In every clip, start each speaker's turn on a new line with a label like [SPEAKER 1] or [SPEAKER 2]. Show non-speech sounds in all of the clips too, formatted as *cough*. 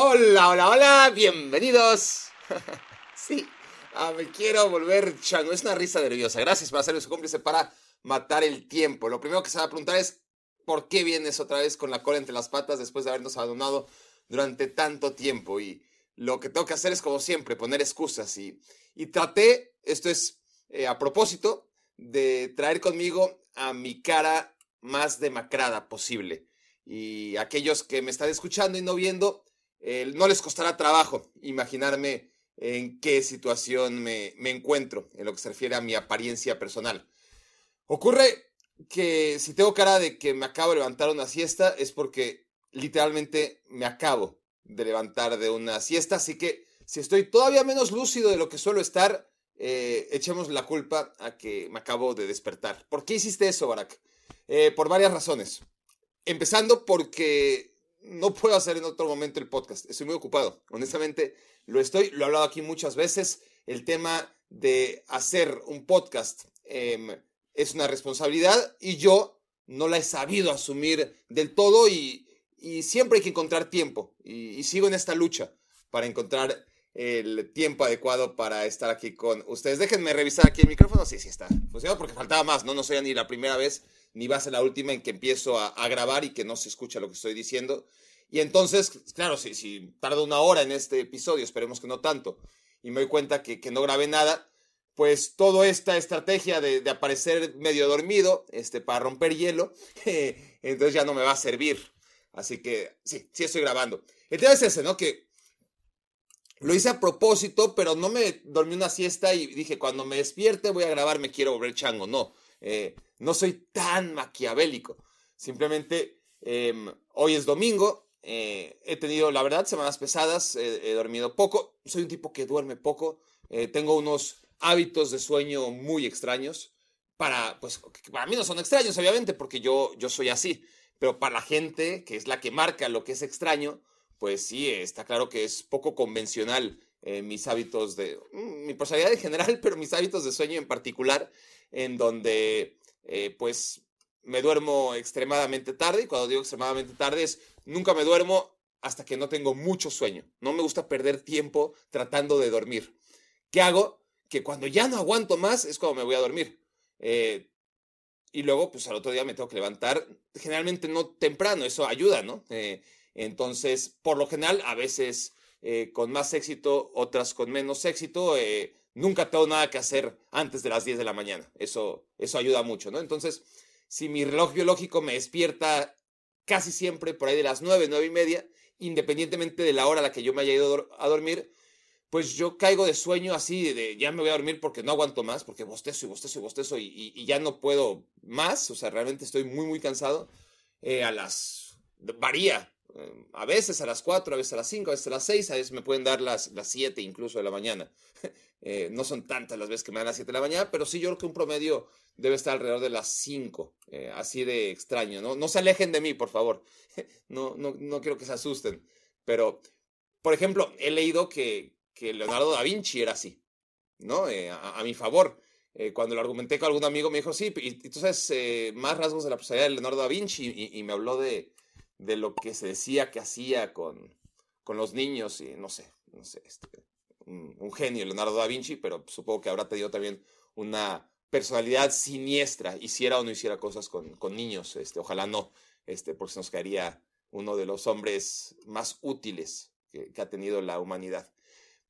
[SPEAKER 1] Hola, hola, hola, bienvenidos. *laughs* sí, ah, me quiero volver chango. Es una risa nerviosa. Gracias por hacerme su cómplice para matar el tiempo. Lo primero que se va a preguntar es: ¿por qué vienes otra vez con la cola entre las patas después de habernos abandonado durante tanto tiempo? Y lo que tengo que hacer es, como siempre, poner excusas. Y, traté, esto es eh, a propósito, de traer conmigo a mi cara más demacrada posible. Y aquellos que me están escuchando y no viendo, no les costará trabajo imaginarme en qué situación me, encuentro en lo que se refiere a mi apariencia personal. Ocurre que si tengo cara de que me acabo de levantar una siesta es porque literalmente me acabo de levantar de una siesta, así que si estoy todavía menos lúcido de lo que suelo estar, eh, echemos la culpa a que me acabo de despertar. ¿Por qué hiciste eso, Barack? Eh, por varias razones. Empezando porque no puedo hacer en otro momento el podcast. Estoy muy ocupado. Honestamente, lo estoy. Lo he hablado aquí muchas veces. El tema de hacer un podcast em, es una responsabilidad y yo no la he sabido asumir del todo y, siempre hay que encontrar tiempo. Y, sigo en esta lucha para encontrar el tiempo adecuado para estar aquí con ustedes. Déjenme revisar aquí el micrófono. Sí, sí está funcionando porque faltaba más, ¿no? No soy ni la primera vez ni va a ser la última en que empiezo a, grabar y que no se escucha lo que estoy diciendo. Y entonces, claro, si, si tarda una hora en este episodio, esperemos que no tanto, y me doy cuenta que, no grabé nada, pues toda esta estrategia de, aparecer medio dormido, este, para romper hielo, *laughs* entonces ya no me va a servir. Así que sí, sí estoy grabando. El tema es ese, ¿no? Que lo hice a propósito, pero no me dormí una siesta y dije, cuando me despierte voy a grabar, me quiero volver chango. No, eh, no soy tan maquiavélico. Simplemente em, hoy es domingo. Eh, he tenido, la verdad, semanas pesadas. he dormido poco. Soy un tipo que duerme poco. Eh, tengo unos hábitos de sueño muy extraños. Para, pues, para mí no son extraños, obviamente, porque yo, yo soy así. Pero para la gente, que es la que marca lo que es extraño, pues sí, está claro que es poco convencional mis hábitos de, mm, mi personalidad en general, *laughs* pero mis hábitos de sueño en particular, en donde eh, pues me duermo extremadamente tarde. Y cuando digo extremadamente tarde es nunca me duermo hasta que no tengo mucho sueño. No me gusta perder tiempo tratando de dormir. ¿Qué hago? Que cuando ya no aguanto más es cuando me voy a dormir. Eh, y luego, pues al otro día me tengo que levantar, generalmente no temprano, eso ayuda, ¿no? Eh, entonces, por lo general, a veces con más éxito, otras con menos éxito, nunca tengo nada que hacer antes de las 10 de la mañana. Eso, eso ayuda mucho, ¿no? Entonces, si mi reloj biológico me despierta casi siempre por ahí de las 9, 9 y media, independientemente de la hora a la que yo me haya ido a dormir, pues yo caigo de sueño así, de ya me voy a dormir porque no aguanto más, porque bostezo y bostezo y bostezo y, y, ya no puedo más, o sea, realmente estoy muy, muy cansado. Eh, a las... varía, eh, a veces a las 4, a veces a las 5, a veces a las 6, a veces me pueden dar las, las 7 incluso de la mañana. *laughs* Eh, no son tantas las veces que me dan las 7 de la mañana, pero sí yo creo que un promedio debe estar alrededor de las 5, eh, así de extraño, ¿no? No se alejen de mí, por favor. *laughs* no, no, no quiero que se asusten. Pero, por ejemplo, he leído que, que Leonardo da Vinci era así, ¿no? a, mi favor. cuando lo argumenté con algún amigo me dijo, sí, y, sabes más rasgos de la personalidad de Leonardo da Vinci y me habló de, de lo que se decía que hacía con, con los niños y no sé, no sé, este, un, genio, Leonardo da Vinci, pero supongo que habrá tenido también una personalidad siniestra, hiciera o no hiciera cosas con, con niños, este, ojalá no, este, porque se nos caería uno de los hombres más útiles que, ha tenido la humanidad.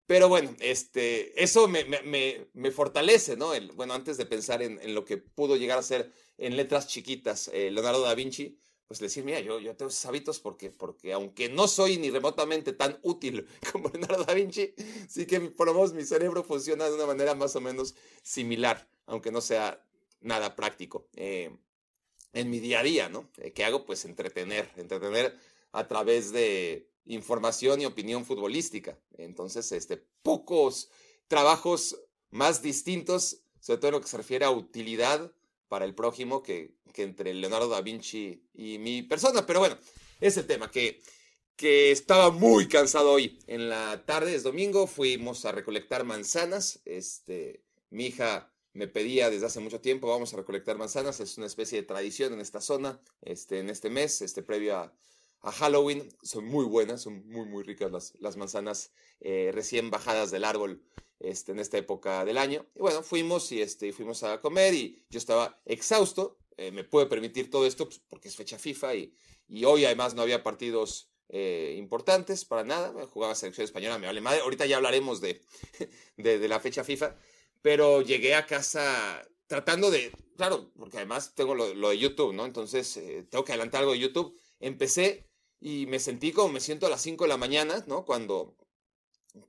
[SPEAKER 1] Pero bueno, este, eso me, me, me, fortalece, ¿no? El, bueno, antes de pensar en, lo que pudo llegar a ser en letras chiquitas eh, Leonardo da Vinci, pues decir, mira, yo, yo tengo esos hábitos porque, porque aunque no soy ni remotamente tan útil *laughs* como Leonardo da Vinci, sí que por lo menos mi cerebro funciona de una manera más o menos similar, aunque no sea nada práctico. Eh, en mi día a día, ¿no? Eh, ¿Qué hago? Pues entretener, entretener a través de información y opinión futbolística. Entonces, este, pocos trabajos más distintos, sobre todo en lo que se refiere a utilidad para el prójimo que, que entre Leonardo da Vinci y mi persona. Pero bueno, es el tema, que, que estaba muy cansado hoy. En la tarde, es domingo, fuimos a recolectar manzanas. Este, mi hija me pedía desde hace mucho tiempo, vamos a recolectar manzanas. Es una especie de tradición en esta zona, este, en este mes, este, previo a, a Halloween. Son muy buenas, son muy, muy ricas las, las manzanas eh, recién bajadas del árbol este, en esta época del año. Y bueno, fuimos y este, fuimos a comer y yo estaba exhausto. Eh, me pude permitir todo esto pues, porque es fecha FIFA y, y hoy además no había partidos eh, importantes para nada. Jugaba selección española, me vale madre. Ahorita ya hablaremos *laughs* de, de, la fecha FIFA. Pero llegué a casa tratando de, claro, porque además tengo lo, de YouTube, ¿no? Entonces tengo que adelantar algo de YouTube. Empecé y me sentí como me siento a las 5 de la mañana, ¿no? Cuando,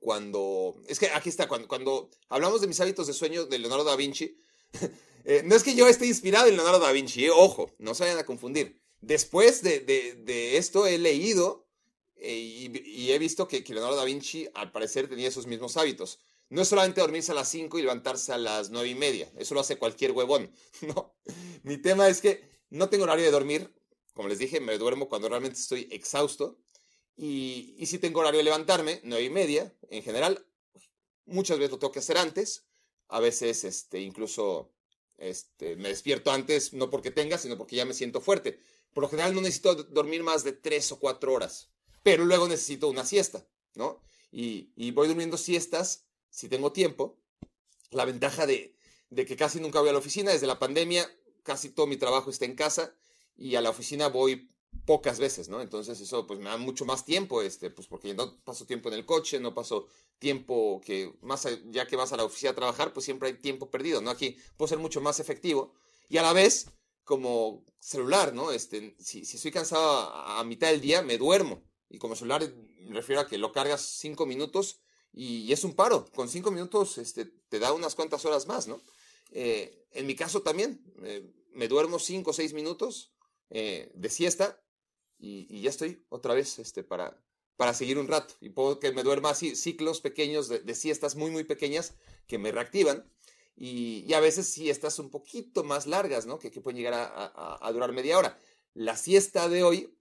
[SPEAKER 1] cuando, es que aquí está, cuando, cuando hablamos de mis hábitos de sueño de Leonardo da Vinci, *laughs* eh, no es que yo esté inspirado en Leonardo da Vinci, eh, ojo, no se vayan a confundir. Después de, de, de esto he leído eh, y, he visto que, que, Leonardo da Vinci al parecer tenía esos mismos hábitos. No es solamente dormirse a las 5 y levantarse a las 9 y media, eso lo hace cualquier huevón, *laughs* ¿no? Mi tema es que no tengo horario de dormir, como les dije, me duermo cuando realmente estoy exhausto. Y, si tengo horario de levantarme, nueve y media, en general, muchas veces lo tengo que hacer antes. A veces, este, incluso, este, me despierto antes, no porque tenga, sino porque ya me siento fuerte. Por lo general no necesito dormir más de tres o cuatro horas, pero luego necesito una siesta, ¿no? Y, y voy durmiendo siestas si tengo tiempo. La ventaja de, de que casi nunca voy a la oficina, desde la pandemia, casi todo mi trabajo está en casa y a la oficina voy pocas veces, ¿no? Entonces eso pues me da mucho más tiempo, este, pues porque no paso tiempo en el coche, no paso tiempo que más ya que vas a la oficina a trabajar, pues siempre hay tiempo perdido, ¿no? Aquí puedo ser mucho más efectivo y a la vez como celular, ¿no? Este, si, si estoy cansado a, a, mitad del día, me duermo y como celular me refiero a que lo cargas cinco minutos y, y es un paro, con cinco minutos este, te da unas cuantas horas más, ¿no? Eh, en mi caso también, eh, me duermo cinco o seis minutos eh, de siesta y, ya estoy otra vez este, para, para seguir un rato. Y puedo que me duerma así ciclos pequeños de, siestas muy, muy pequeñas que me reactivan. Y, a veces siestas un poquito más largas, ¿no? Que, que pueden llegar a, durar media hora. La siesta de hoy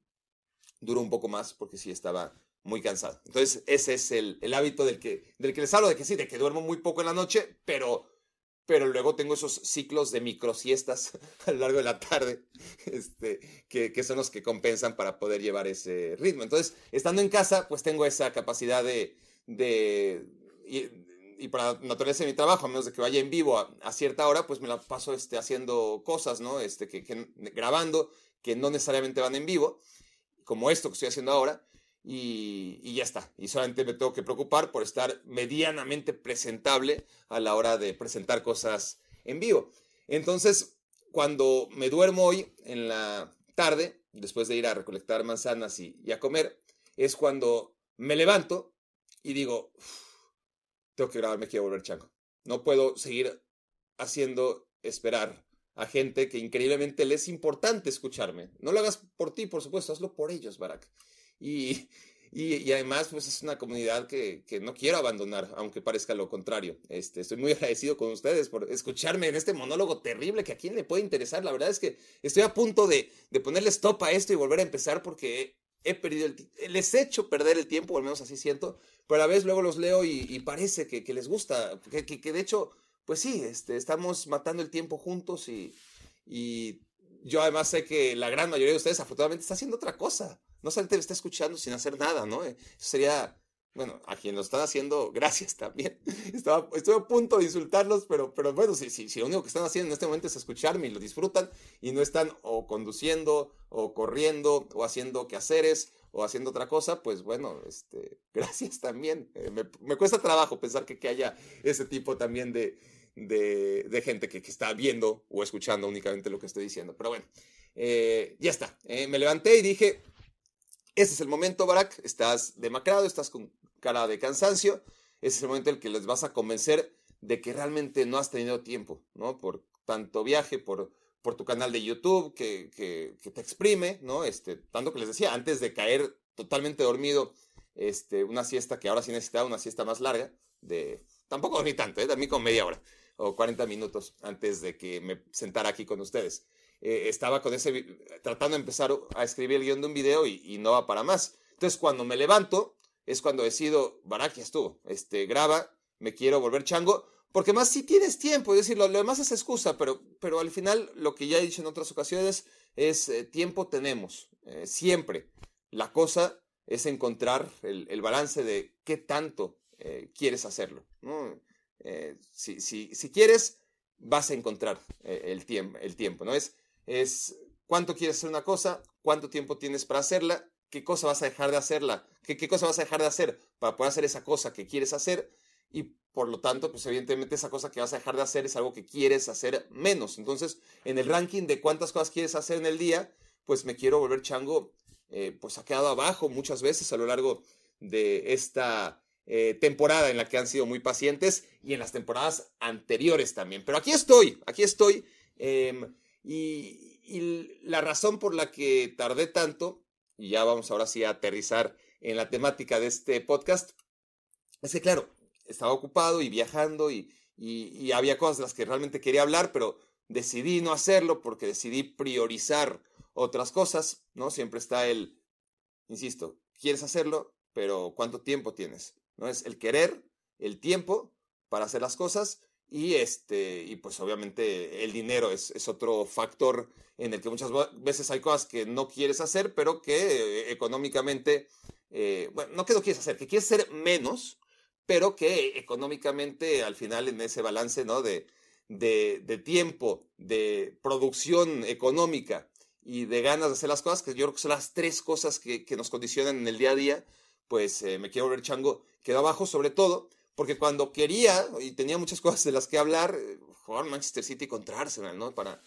[SPEAKER 1] duró un poco más porque sí estaba muy cansado. Entonces, ese es el, el hábito del que, del que les hablo, de que sí, de que duermo muy poco en la noche, pero pero luego tengo esos ciclos de microsiestas *laughs* a lo largo de la tarde, este, que, que, son los que compensan para poder llevar ese ritmo. Entonces, estando en casa, pues tengo esa capacidad de, de y, para naturaleza de mi trabajo, a menos de que vaya en vivo a, a cierta hora, pues me la paso este, haciendo cosas, ¿no? Este, que, que, grabando, que no necesariamente van en vivo, como esto que estoy haciendo ahora, y, ya está. Y solamente me tengo que preocupar por estar medianamente presentable a la hora de presentar cosas en vivo. Entonces, cuando me duermo hoy en la tarde, después de ir a recolectar manzanas y, a comer, es cuando me levanto y digo, tengo que grabarme, quiero volver chango. No puedo seguir haciendo esperar a gente que increíblemente les es importante escucharme. No lo hagas por ti, por supuesto, hazlo por ellos, Barack. Y, y, además, pues es una comunidad que, que, no quiero abandonar, aunque parezca lo contrario. Este, estoy muy *laughs* agradecido con ustedes por escucharme en este monólogo terrible que a quién le puede interesar. La verdad es que estoy a punto de, de ponerle stop a esto y volver a empezar porque he, perdido el les he hecho perder el tiempo, al menos así siento, pero a vez luego los leo y, parece que, que, les gusta, que, que, de hecho, pues sí, este, estamos matando el tiempo juntos y, y yo además sé que la gran mayoría de ustedes afortunadamente está haciendo otra cosa no solamente me está escuchando sin hacer nada, ¿no? Eso sería, bueno, a quien lo están haciendo, *laughs* gracias también. Estaba, estoy a punto de insultarlos, pero, pero bueno, si, si, si lo único que están haciendo en este momento es escucharme y lo disfrutan y no están o conduciendo o corriendo o haciendo quehaceres o haciendo otra cosa, pues bueno, este, *laughs* gracias también. Eh, me, cuesta trabajo pensar que, que haya ese tipo también de, de, gente que, que, está viendo o escuchando únicamente lo que estoy diciendo. Pero bueno, eh, ya está. Eh, me levanté y dije, ese es el momento, Barack. Estás demacrado, estás con cara de cansancio. Ese es el momento en el que les vas a convencer de que realmente no has tenido tiempo, ¿no? Por tanto viaje, por, por tu canal de YouTube que, que, te exprime, ¿no? Este, tanto que les decía, antes de caer totalmente dormido, este, una siesta que ahora sí necesitaba una siesta más larga, de, tampoco dormí tanto, ¿eh? dormí como media hora o 40 minutos antes de que me sentara aquí con ustedes eh, estaba con ese, tratando de empezar a escribir el guion de un video y, no va para más. Entonces, cuando me levanto, es cuando decido, Barak estuvo, este, graba, me quiero volver chango, porque más si tienes tiempo, es decir, lo, demás es excusa, pero, pero al final lo que ya he dicho en otras ocasiones es eh, tiempo tenemos, eh, siempre. La cosa es encontrar el, balance de qué tanto quieres hacerlo. Eh, si, si, quieres, vas a encontrar el, tiempo, el tiempo, ¿no? Es, es cuánto quieres hacer una cosa, cuánto tiempo tienes para hacerla, qué cosa vas a dejar de hacerla, qué, qué cosa vas a dejar de hacer para poder hacer esa cosa que quieres hacer y por lo tanto, pues evidentemente esa cosa que vas a dejar de hacer es algo que quieres hacer menos. Entonces, en el ranking de cuántas cosas quieres hacer en el día, pues me quiero volver chango, eh, pues ha quedado abajo muchas veces a lo largo de esta eh, temporada en la que han sido muy pacientes y en las temporadas anteriores también. Pero aquí estoy, aquí estoy. Em, y, la razón por la que tardé tanto, y ya vamos ahora sí a aterrizar en la temática de este podcast, es que claro, estaba ocupado y viajando y, y había cosas de las que realmente quería hablar, pero decidí no hacerlo porque decidí priorizar otras cosas, ¿no? Siempre está el, insisto, quieres hacerlo, pero ¿cuánto tiempo tienes? ¿no? Es el querer, el tiempo para hacer las cosas y este y pues obviamente el dinero es, es, otro factor en el que muchas veces hay cosas que no quieres hacer pero que eh, económicamente eh, bueno no que no quieres hacer que quieres hacer menos pero que económicamente al final en ese balance no de, de, tiempo de producción económica y de ganas de hacer las cosas que yo creo que son las tres cosas que, que nos condicionan en el día a día pues eh, me quiero ver chango, quedó abajo sobre todo porque cuando quería y tenía muchas *laughs* cosas de las que hablar, eh, jugar Manchester City contra Arsenal, ¿no? Para,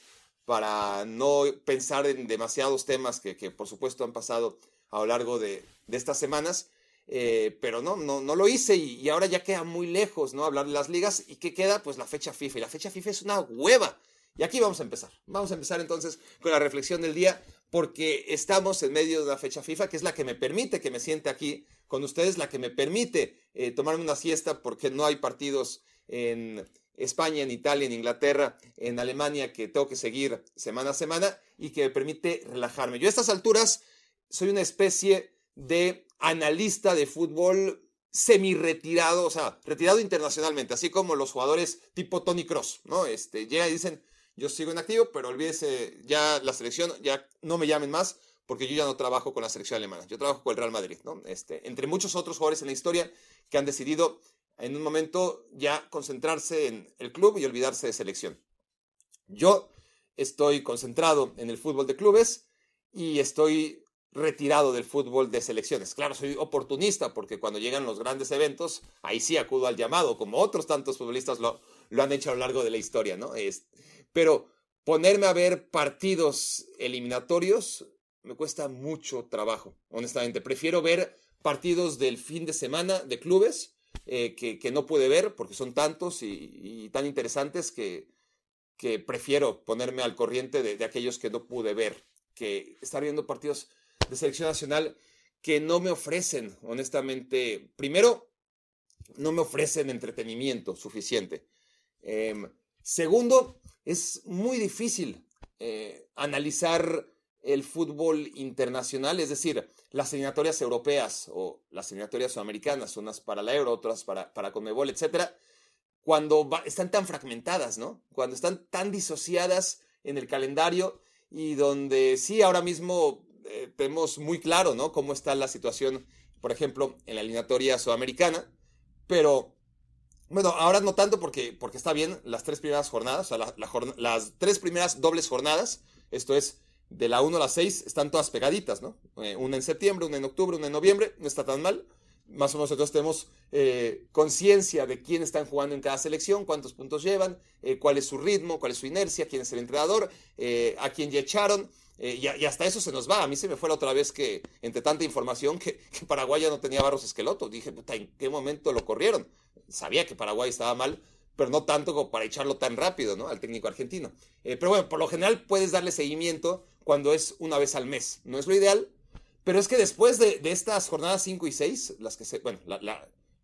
[SPEAKER 1] para no pensar en demasiados temas que, que por supuesto han pasado a lo largo de, de estas semanas. Eh, pero no, no, no lo hice y, y, ahora ya queda muy lejos, ¿no? Hablar de las ligas y ¿qué queda? Pues la fecha FIFA. Y la fecha FIFA es una hueva. Y aquí vamos a empezar. Vamos a empezar entonces con la reflexión del día porque estamos en medio de una fecha FIFA que es la que me permite que me siente aquí con ustedes, la que me permite eh, tomarme una siesta porque no hay partidos en España, en Italia, en Inglaterra, en Alemania que tengo que seguir semana a semana y que me permite relajarme. Yo a estas alturas soy una especie de analista de fútbol semi-retirado, o sea, retirado internacionalmente, así como los jugadores tipo Tony Cross, ¿no? Este, llegan y dicen, yo sigo en activo, pero olvídese ya la selección, ya no me llamen más porque yo ya no trabajo con la selección alemana, yo trabajo con el Real Madrid, ¿no? Este, entre muchos otros jugadores en la historia que han decidido en un momento ya concentrarse en el club y olvidarse de selección. Yo estoy concentrado en el fútbol de clubes y estoy retirado del fútbol de selecciones. Claro, soy oportunista porque cuando llegan los grandes eventos, ahí sí acudo al llamado, como otros tantos futbolistas lo, lo han hecho a lo largo de la historia, ¿no? Es, pero ponerme a ver partidos eliminatorios me cuesta mucho trabajo, honestamente. Prefiero ver partidos del fin de semana de clubes eh, que, no pude ver porque son tantos y, tan interesantes que, que, prefiero ponerme al corriente de, aquellos que no pude ver, que estar viendo partidos de selección nacional que no me ofrecen, honestamente, primero, no me ofrecen entretenimiento suficiente. Em, segundo, es muy difícil eh, analizar el fútbol internacional, es decir, las eliminatorias europeas o las eliminatorias sudamericanas, unas para la Euro, otras para, para Conmebol, etcétera, cuando están tan fragmentadas, ¿no? Cuando están tan disociadas en el calendario y donde sí, ahora mismo eh, tenemos muy claro, ¿no? Cómo está la situación, por ejemplo, en la eliminatoria sudamericana, pero bueno, ahora no tanto porque, porque está bien las tres primeras jornadas, o sea, las tres primeras dobles jornadas, esto es, de la 1 a la 6, están todas pegaditas, ¿no? Eh, una en septiembre, una en octubre, una en noviembre, no está tan mal. Más o menos nosotros tenemos eh, conciencia de quién están jugando en cada selección, cuántos puntos llevan, eh, cuál es su ritmo, cuál es su inercia, quién es el entrenador, a quién ya echaron. Y, hasta eso se nos va. A mí se me fue la otra vez que, entre tanta información, *laughs* que, Paraguay ya no tenía Barros Esqueloto. Dije, puta, ¿en qué momento lo corrieron? sabía que Paraguay estaba mal, pero no tanto como para echarlo tan rápido, ¿no? Al técnico argentino. Eh, pero bueno, por lo general puedes darle seguimiento cuando es una vez al mes. No es lo ideal, pero es que después de, estas jornadas 5 y 6, las que se, bueno,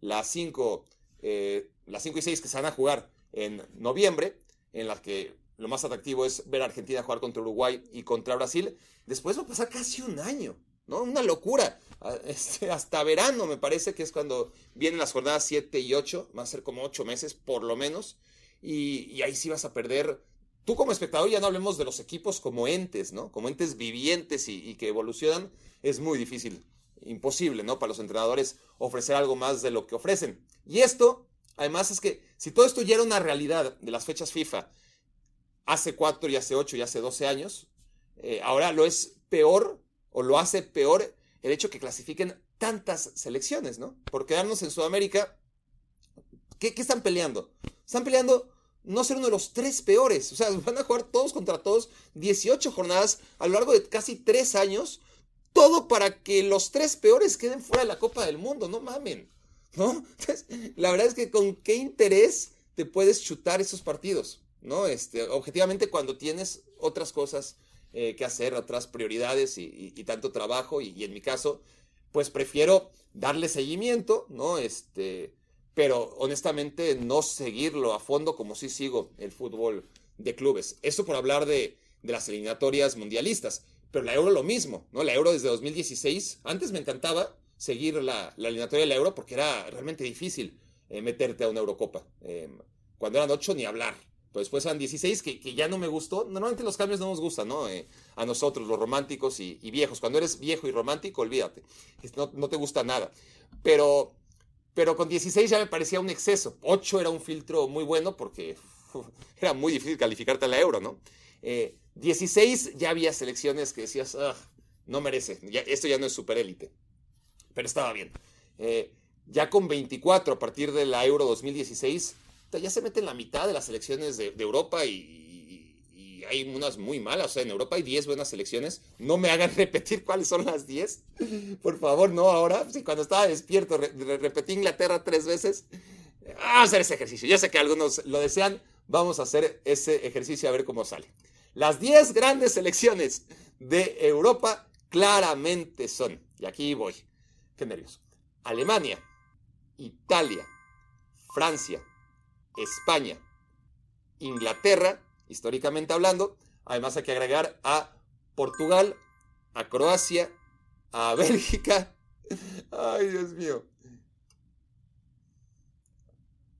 [SPEAKER 1] las 5 eh, las 5 y 6 que se van a jugar en noviembre, en las que lo más atractivo es ver a Argentina jugar contra Uruguay y contra Brasil, después va a pasar casi un año, ¿no? Una locura. *laughs* Este, hasta verano me parece que es cuando vienen las jornadas 7 y 8, va a ser como 8 meses por lo menos, y, ahí sí vas a perder tú como espectador, ya no hablemos de los equipos como entes, ¿no? Como entes vivientes y, que evolucionan, es muy difícil, imposible, ¿no? Para los entrenadores ofrecer algo más de lo que ofrecen. Y esto, además, es que si todo esto ya era una realidad de las fechas FIFA hace 4 y hace 8 y hace 12 años, eh, ahora lo es peor o lo hace peor el hecho que clasifiquen tantas selecciones, ¿no? Por quedarnos en Sudamérica, ¿qué, qué están peleando? Están peleando no ser uno de los tres peores. O sea, *laughs* van a jugar todos contra todos 18 jornadas a lo largo de casi tres años. Todo para que los tres peores queden fuera de la Copa del Mundo. No mamen. ¿No? *laughs* Entonces, la verdad es que con qué interés te puedes chutar esos partidos. ¿No? Este, objetivamente cuando tienes otras cosas eh, que hacer, otras prioridades y, tanto trabajo. Y, en mi caso, pues prefiero darle seguimiento, ¿no? Este pero honestamente no seguirlo a fondo como sí sigo el fútbol de clubes. Eso por hablar de, las eliminatorias mundialistas. Pero la Euro lo mismo, ¿no? La Euro desde 2016, antes me encantaba seguir la, eliminatoria de la Euro porque era realmente difícil eh, meterte a una Eurocopa. Em, cuando eran 8 ni hablar. Pues después eran 16 que, ya no me gustó. Normalmente los cambios no nos gustan, ¿no? Eh, a nosotros, los románticos y, viejos. Cuando eres viejo y romántico, olvídate. No, no te gusta nada. Pero pero con 16 ya me parecía un exceso. 8 era un filtro muy bueno porque era muy difícil calificarte a la euro, ¿no? 16 eh, ya había selecciones que decías, no merece, esto ya no es super élite. Pero estaba bien. Eh, ya con 24 a partir de la Euro 2016, ya se mete en la mitad de las selecciones de Europa y, hay unas muy malas. O sea, en Europa hay 10 buenas selecciones. No me hagan *laughs* repetir cuáles son las 10. Por favor, no ahora. Sí, cuando estaba despierto, repetí Inglaterra tres veces. Vamos a hacer ese ejercicio. Ya sé que algunos lo desean. Vamos a hacer ese ejercicio a ver cómo sale. Las 10 grandes selecciones de Europa claramente son, y aquí voy, qué nervios, Alemania, Italia, Francia, España, Inglaterra, históricamente hablando. Además hay que agregar a Portugal, a Croacia, a *laughs* Bélgica. Ay, Dios mío.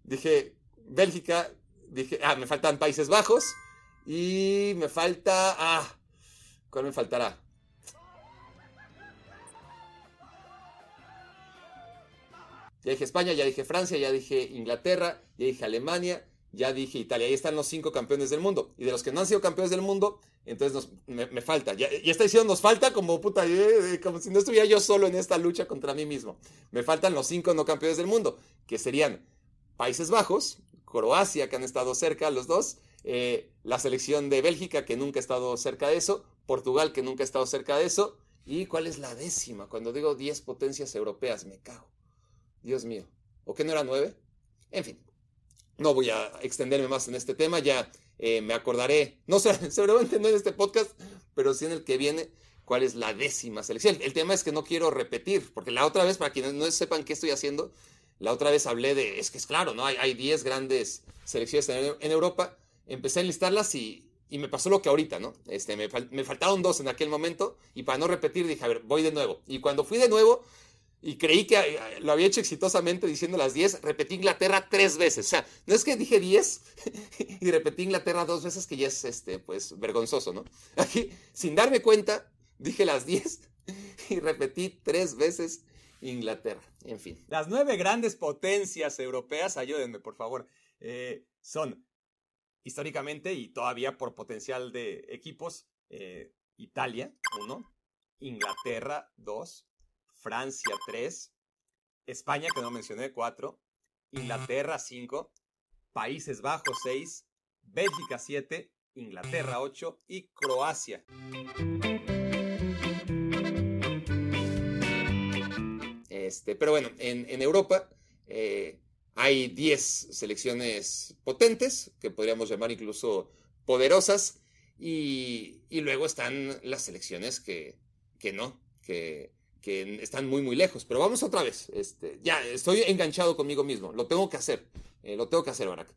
[SPEAKER 1] Dije Bélgica, dije, ah, me faltan Países Bajos y me falta, ah, ¿cuál me faltará? Ya dije España, ya dije Francia, ya dije Inglaterra, ya dije Alemania, ya dije Italia, ahí están los cinco campeones del mundo. Y de los que no han sido campeones del mundo, entonces me, falta. Ya, ya está diciendo, nos falta como puta, eh, eh, como si no estuviera yo solo en esta lucha contra mí mismo. Me faltan los cinco no campeones del mundo, que serían Países Bajos, Croacia, que han estado cerca los dos, eh, la selección de Bélgica, que nunca ha estado cerca de eso, Portugal, que nunca ha estado cerca de eso. ¿Y cuál es la décima? Cuando digo 10 potencias europeas, me cago. Dios mío. ¿O qué no era nueve? En fin, no voy a extenderme más en este tema, ya eh, me acordaré, no *laughs* seguramente no en este podcast, pero sí en el que viene, cuál es la décima selección. El, tema es que no quiero repetir, porque la otra vez, para quienes no sepan qué estoy haciendo, la otra vez hablé de, es que es claro, ¿no? Hay 10 grandes selecciones en, Europa, empecé a enlistarlas y, y, me pasó lo que ahorita, ¿no? Este, me, me faltaron dos en aquel momento y para no repetir dije, a ver, voy de nuevo. Y cuando fui de nuevo, y creí que eh, lo había hecho exitosamente diciendo las 10, repetí Inglaterra tres veces. O sea, no es que dije 10 *laughs* y repetí Inglaterra dos veces, que ya es este, pues, vergonzoso, ¿no? Aquí, sin darme cuenta, dije las 10 *laughs* y repetí tres veces Inglaterra. En fin.
[SPEAKER 2] Las nueve grandes potencias europeas, ayúdenme, por favor, eh, son históricamente y todavía por potencial de equipos, eh, Italia, uno, Inglaterra, dos, Francia 3, España, que no mencioné, 4, Inglaterra 5, Países Bajos 6, Bélgica 7, Inglaterra 8 y Croacia.
[SPEAKER 1] Este, pero bueno, en, Europa eh, hay 10 selecciones potentes, que podríamos llamar incluso poderosas, y, luego están las selecciones que, que no, que, que están muy, muy lejos. Pero vamos otra vez. Este, ya, estoy enganchado conmigo mismo. Lo tengo que hacer. Eh, lo tengo que hacer, Barack.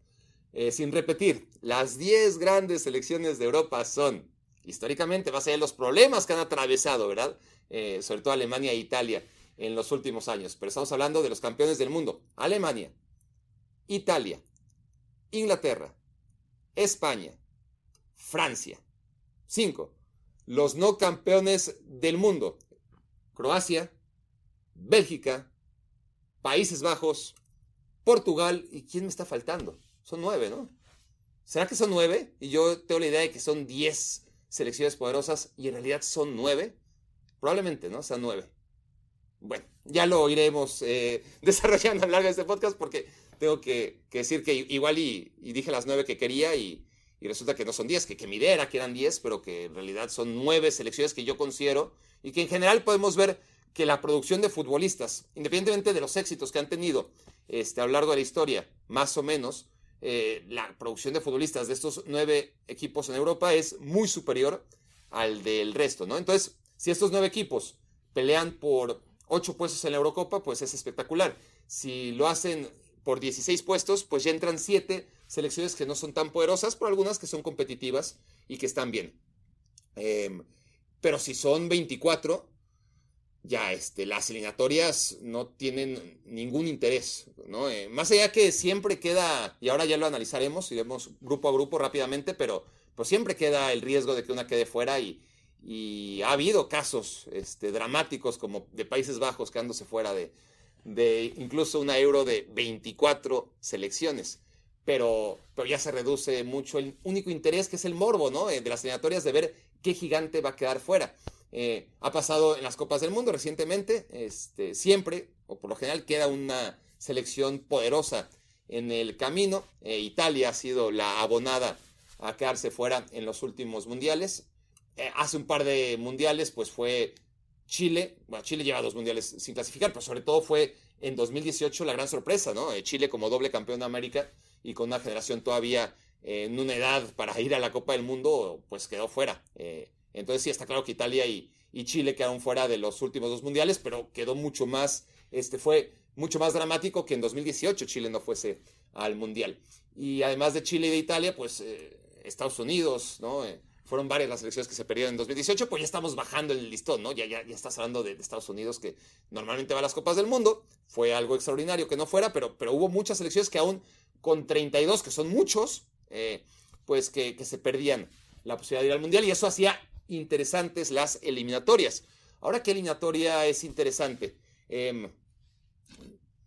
[SPEAKER 1] Eh, sin repetir, las 10 grandes selecciones de Europa son, históricamente, más allá de los problemas que han atravesado, ¿verdad? Eh, sobre todo Alemania e Italia en los últimos años. Pero estamos hablando de los campeones del mundo. Alemania, Italia, Inglaterra, España, Francia. 5. Los no campeones del mundo. Croacia, Bélgica, Países Bajos, Portugal. ¿Y quién me está faltando? Son nueve, ¿no? ¿Será que son nueve? Y yo tengo la idea de que son diez selecciones poderosas y en realidad son nueve. Probablemente, ¿no? Sean nueve. Bueno, ya lo iremos eh, *laughs* desarrollando a lo largo de este podcast porque tengo que, decir que igual y, dije las nueve que quería y, resulta que no son diez, que, que mi idea era que eran diez, pero que en realidad son nueve selecciones que yo considero y que en general podemos ver que la producción de futbolistas, independientemente de los éxitos que han tenido este, a lo largo de la historia, más o menos, eh, la producción de futbolistas de estos nueve equipos en Europa es muy superior al del resto, ¿no? Entonces, si estos nueve equipos pelean por ocho puestos en la Eurocopa, pues es espectacular. Si lo hacen por 16 puestos, pues ya entran siete selecciones que no son tan poderosas, pero algunas que son competitivas y que están bien. Em, pero si son 24, ya este, las eliminatorias no tienen ningún interés, ¿no? Eh, más allá que siempre queda, y ahora ya lo analizaremos, iremos grupo a grupo rápidamente, pero pues siempre queda el riesgo de que una quede fuera y, y ha habido casos este, dramáticos como de Países Bajos quedándose fuera de, de incluso una euro de 24 selecciones. Pero, pero ya se reduce mucho el único interés que es el morbo, ¿no? Eh, de las eliminatorias de ver qué gigante va a quedar fuera. Eh, ha pasado en las Copas del Mundo recientemente, este, siempre, o por lo general, queda una selección poderosa en el camino. Eh, Italia ha sido la abonada a quedarse fuera en los últimos mundiales. hace un par de mundiales, pues fue Chile, bueno, Chile lleva dos mundiales sin clasificar, pero sobre todo fue en 2018 la gran sorpresa, ¿no? Chile como doble campeón de América y con una generación todavía eh, en una edad para ir a la Copa del Mundo, pues quedó fuera. Eh, entonces sí está claro que Italia y, Chile quedaron fuera de los últimos dos mundiales, pero quedó mucho más, este fue mucho más dramático que en 2018 Chile no fuese al mundial. Y además de Chile y de Italia, pues Estados Unidos, ¿no? fueron varias las elecciones que se perdieron en 2018, pues ya estamos bajando el listón, ¿no? Ya, ya, ya estás hablando de, Estados Unidos que normalmente va a las Copas del Mundo, fue algo extraordinario que no fuera, pero, pero hubo muchas elecciones que aún con 32, que son muchos, eh, pues que, se perdían la posibilidad de ir al Mundial y eso hacía interesantes las eliminatorias. Ahora, ¿qué eliminatoria es interesante? Em,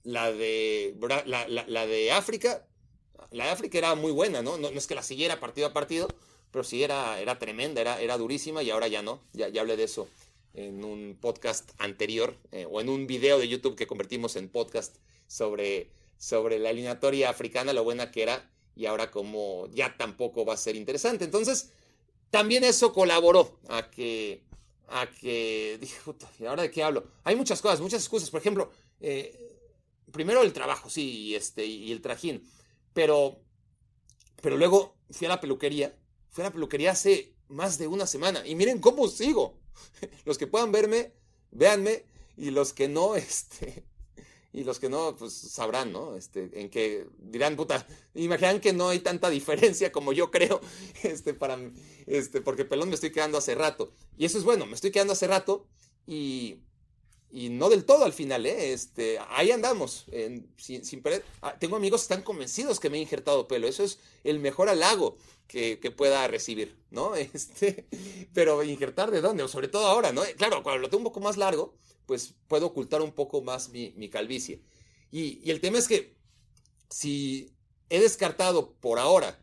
[SPEAKER 1] la, de, la, de África, la de África era muy buena, ¿no? No, no es que la siguiera partido a partido, pero sí era, era tremenda, era, era durísima y ahora ya no. Ya, ya hablé de eso en un podcast anterior eh, o en un video de YouTube que convertimos en podcast sobre, sobre la eliminatoria africana, lo buena que era y ahora como ya tampoco va a ser interesante. Entonces, también eso colaboró a que, a que dije, puta, ¿y ahora de qué hablo? Hay muchas cosas, muchas excusas. Por ejemplo, eh, primero el trabajo, sí, y, este, y el trajín, pero, pero luego fui a la peluquería Fui a la peluquería hace más de una semana y miren cómo sigo. *laughs* Los que puedan verme, véanme y los que no, *laughs* este, y los que no, pues sabrán, ¿no? Este, en que dirán, puta, imaginan que no hay tanta diferencia como yo creo, *laughs* este, para, este, porque pelón me estoy quedando hace rato. Y eso es bueno, me estoy quedando hace rato y, y no del todo al final, ¿eh? Este, ahí andamos, sin, sin ah, tengo amigos que están convencidos que me he injertado pelo, eso es el mejor halago que, pueda recibir, ¿no? *laughs* Este, pero injertar de dónde, o sobre todo ahora, ¿no? Claro, cuando lo tengo un poco más largo, pues puedo ocultar un poco más mi, calvicie. Y, el tema es que si he descartado por ahora,